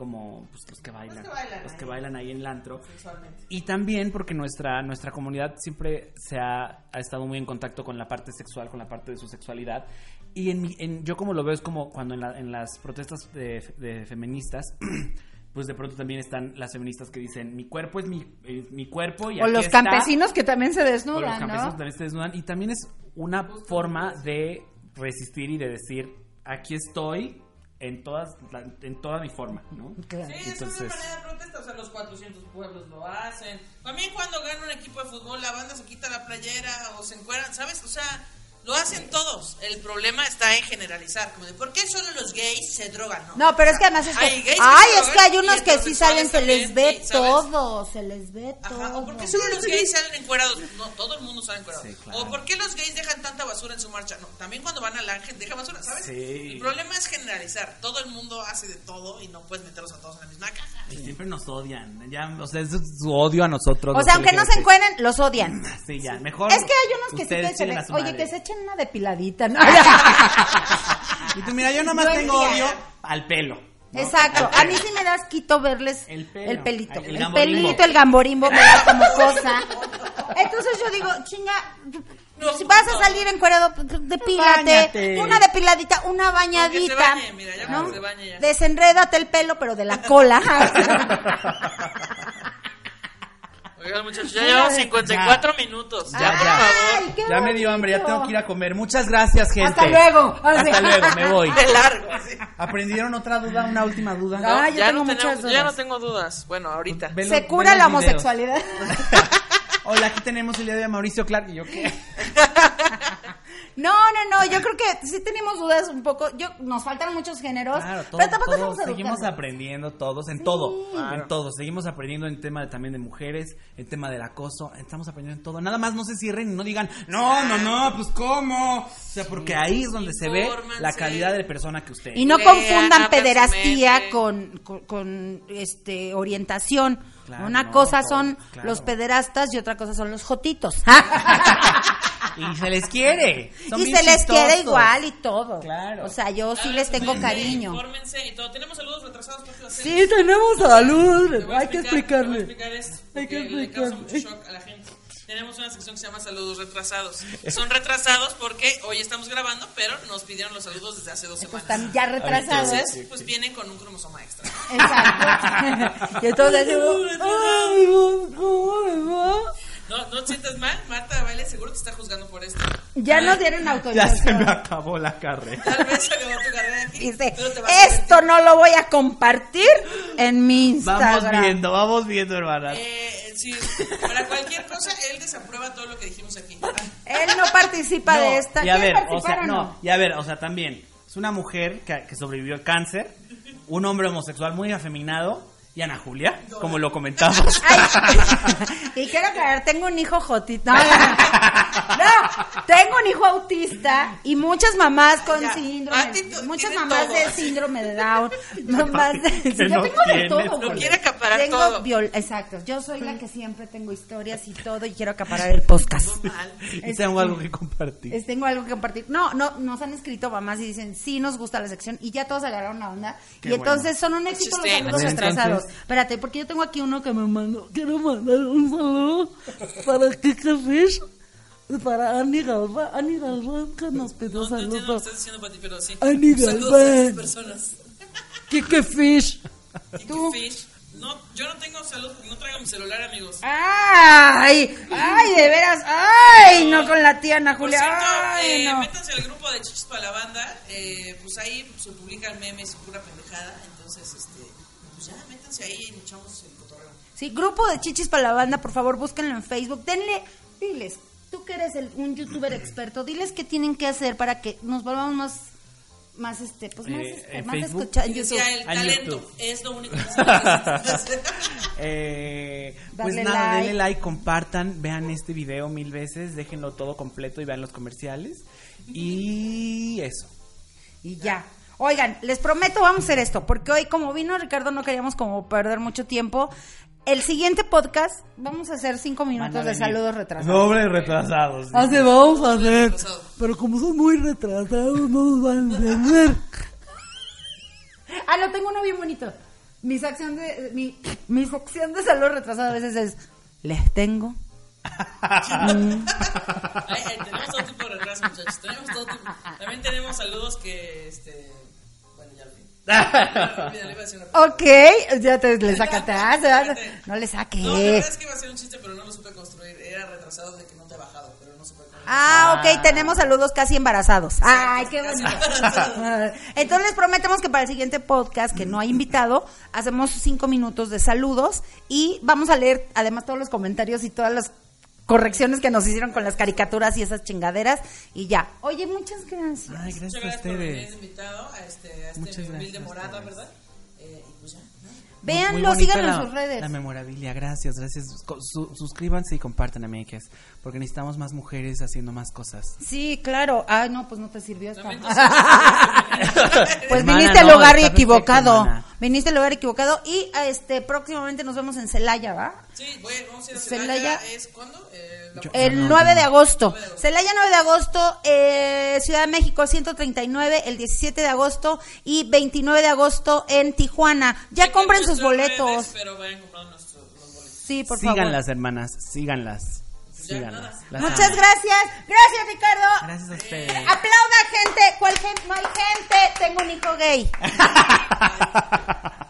como pues, los que bailan, que bailan los que ahí. bailan ahí en el antro. Sexualmente. Y también porque nuestra, nuestra comunidad siempre se ha, ha estado muy en contacto con la parte sexual, con la parte de su sexualidad. Y en, en- yo como lo veo es como cuando en, la- en las protestas de, de feministas, pues de pronto también están las feministas que dicen, mi cuerpo es mi, es mi cuerpo y O aquí los está". campesinos que también se O los desnudan, campesinos ¿no? también se desnudan. Y también es una forma de resistir y de decir, aquí estoy en, todas, en toda mi forma, ¿no? Claro. Sí, es una manera de protesta, o sea, los 400 pueblos lo hacen. También cuando gana un equipo de fútbol, la banda se quita la playera o se encueran, ¿sabes? O sea, lo hacen todos. El problema está en generalizar, como de, ¿por qué solo los gays se drogan? No, No, pero es que además es que, Hay gays ay, es que hay unos que sí salen, se les ve todo, se les ve Ajá, todo. ¿o por qué solo los gays salen encuerados? No, todo el mundo sale encuerado. Sí, claro. ¿O por qué los gays dejan tanta basura en su marcha? No, también cuando van al ángel dejan basura, ¿sabes? Sí. El problema es generalizar. Todo el mundo hace de todo y no puedes meterlos a todos en la misma caja. Y siempre nos odian. Ya, o sea, es su odio a nosotros. O sea, aunque no se LGBT. encueren, los odian. Sí, ya, mejor. Es que hay unos que sí que se les, oye, madre. que se echen una depiladita, ¿no? Y tú, mira, yo nomás Yo tengo odio al pelo. ¿no? Exacto. A mí sí me das quito verles El pelito. El pelito, el gamborimbo me da como cosa. Entonces yo digo, chinga, No, si vas no. a salir encuerado, pues, depílate. Báñate. Una depiladita, una bañadita. bañe. Desenrédate el pelo, pero de la cola. Oigan, muchachos, ya llevamos 54 minutos. Ya, Ya, por ya. favor. Ay, qué Ya me dio hambre, ya tengo que ir a comer. Muchas gracias, gente. Hasta luego. Hasta luego, me voy. De largo, así. ¿Aprendieron otra duda, una última duda? Ah, yo ya, tengo no muchas tenemos- dudas. ya no tengo dudas. Bueno, ahorita. Se cura la homosexualidad. Hola, aquí tenemos el día de Mauricio Clark. ¿Y yo qué? No, no, no, yo creo que sí tenemos dudas un poco. Yo Nos faltan muchos géneros, Claro, todo, pero tampoco todo, estamos seguimos educando. aprendiendo todos, en todo, en todo. Seguimos aprendiendo en tema de, también de mujeres, en tema del acoso, estamos aprendiendo en todo. Nada más no se cierren y no digan, no, no, no, pues cómo. O sea, porque ahí es donde se ve la calidad de persona que usted Y no confundan pederastía con, con, con, este orientación. Claro, Una no, cosa son claro. los pederastas y otra cosa son los jotitos. Y se les quiere. Son y se les quiere igual y todo. Claro. O sea, yo sí les tengo cariño. Infórmense y todo. Tenemos saludos retrasados. ¿qué te va a hacer? Sí, tenemos salud. Te voy a Hay que explicarle. Hay que porque le causa explicarle. mucho shock a la gente. Tenemos una sección que se llama Saludos Retrasados. Son retrasados porque hoy estamos grabando, pero nos pidieron los saludos desde hace dos Pues semanas. están ya retrasados. Entonces, pues vienen con un cromosoma extra. Exacto. y entonces No, no te sientas mal, Marta Baile seguro te está juzgando por esto. Ya nos dieron Ya se me autorización. acabó la carrera. Tal vez se acabó tu carrera aquí. Dice, esto no lo voy a compartir en mi Instagram. Vamos viendo, vamos viendo, hermana. Eh, sí, para cualquier cosa, él desaprueba todo lo que dijimos aquí. Ah, Él no participa No, de esta. Y a ¿Quiere ver, o sea, o no, y a ver, o sea, también es una mujer que, que sobrevivió al cáncer, un hombre homosexual muy afeminado y Ana Julia, como lo comentamos. Ay, y quiero aclarar, tengo un hijo jotito. No, no, no. No, tengo un hijo autista y muchas mamás con Ya. síndrome, tú muchas mamás todo. de síndrome de Down, mamás de, que yo no tengo de todo. Güey. quiere acaparar tengo todo. viol- exacto, yo soy la que siempre tengo historias y todo y quiero acaparar el podcast. mal. y tengo algo que compartir. Es- tengo algo que compartir. No, no, nos han escrito mamás y dicen, sí nos gusta la sección y ya todos agarraron la onda. Qué y entonces son un éxito los Chiste. saludos A ver, retrasados. entonces. Espérate, porque yo tengo aquí uno que me mandó. Quiero mandar un saludo para Kike Fish, para Ani Galván. Ani Galván que nos pidió No, no entiendo lo que saludos. estás diciendo, Pati, pero sí. Ani Saludos a Galván. esas personas. Kike Fish. Tú. Fish. No, yo no tengo salud porque no traigo mi celular, amigos. Ay, ay, de veras. Ay, no con la tía Ana Por Julia. cierto, Ay, eh, no. métanse al grupo de Chichis para la banda. Eh, pues ahí se publican memes y pura pendejada. Entonces, este, pues ya, métanse ahí y echamos el cotorreo. Sí, grupo de chichis para la banda, por favor, búsquenlo en Facebook. Denle, diles, tú que eres el- un youtuber experto, diles qué tienen que hacer para que nos volvamos más, más este, pues más, Eh, este, más en YouTube. el En talento YouTube. es lo único que se necesita hacer. Eh, pues nada, like. denle like, compartan, vean este video mil veces, déjenlo todo completo y vean los comerciales. Y eso. Y ya. Oigan, les prometo, vamos a hacer esto, porque hoy, como vino Ricardo, no queríamos como perder mucho tiempo. El siguiente podcast, vamos a hacer cinco minutos Van a de venir. saludos retrasados. Doble retrasados. Así vamos a hacer. Pero como son muy retrasados, no nos van a entender. Ah, no, tengo uno bien bonito. Mi sección de, mi, mi sección de salud retrasada a veces es, les tengo. Ay, ay, tenemos todo tipo de retraso, muchachos. Tenemos todo tipo. También tenemos saludos que, este. Ok, ya te le sacaste. ah. No le No, la verdad es que iba a ser un chiste, pero no lo supe construir. Era retrasado de que no te he bajado, pero no supe construir. Ah, ok, tenemos saludos casi embarazados. Ay, qué bonito. Entonces les prometemos que para el siguiente podcast, que no hay invitado, hacemos cinco minutos de saludos y vamos a leer además todos los comentarios y todas las correcciones que nos hicieron con las caricaturas y esas chingaderas y ya. Oye, muchas gracias. Ay, gracias Muchas a gracias por venir ustedes. invitado a este, a este Muchas humilde gracias a morada. ¿verdad? Eh, y pues ya. ¿no? Véanlo, síganlo en sus redes. La memorabilia, gracias, gracias. Su- suscríbanse y compartan a Makers, porque necesitamos más mujeres haciendo más cosas. Sí, claro. Ay, no, pues no te sirvió esta. Pues Hermana, viniste al no, lugar está equivocado. perfecto, viniste al lugar equivocado y este próximamente nos vemos en Celaya, ¿va? Sí, voy, vamos a ir a Celaya. Celaya. ¿Es cuándo? Eh, la- El no, 9 de agosto. Celaya 9 de agosto, eh, Ciudad de México 139, el 17 de agosto y 29 de agosto en Tijuana. Ya Chequen compren sus boletos. redes, pero vayan comprando nuestros los boletos. Sí, por favor. síganlas, hermanas, síganlas. Síganlas. Muchas gracias. Gracias, Ricardo. Gracias a ustedes. Aplauda, gente. ¿Cuál gente? No hay gente. Tengo un hijo gay.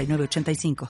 906985.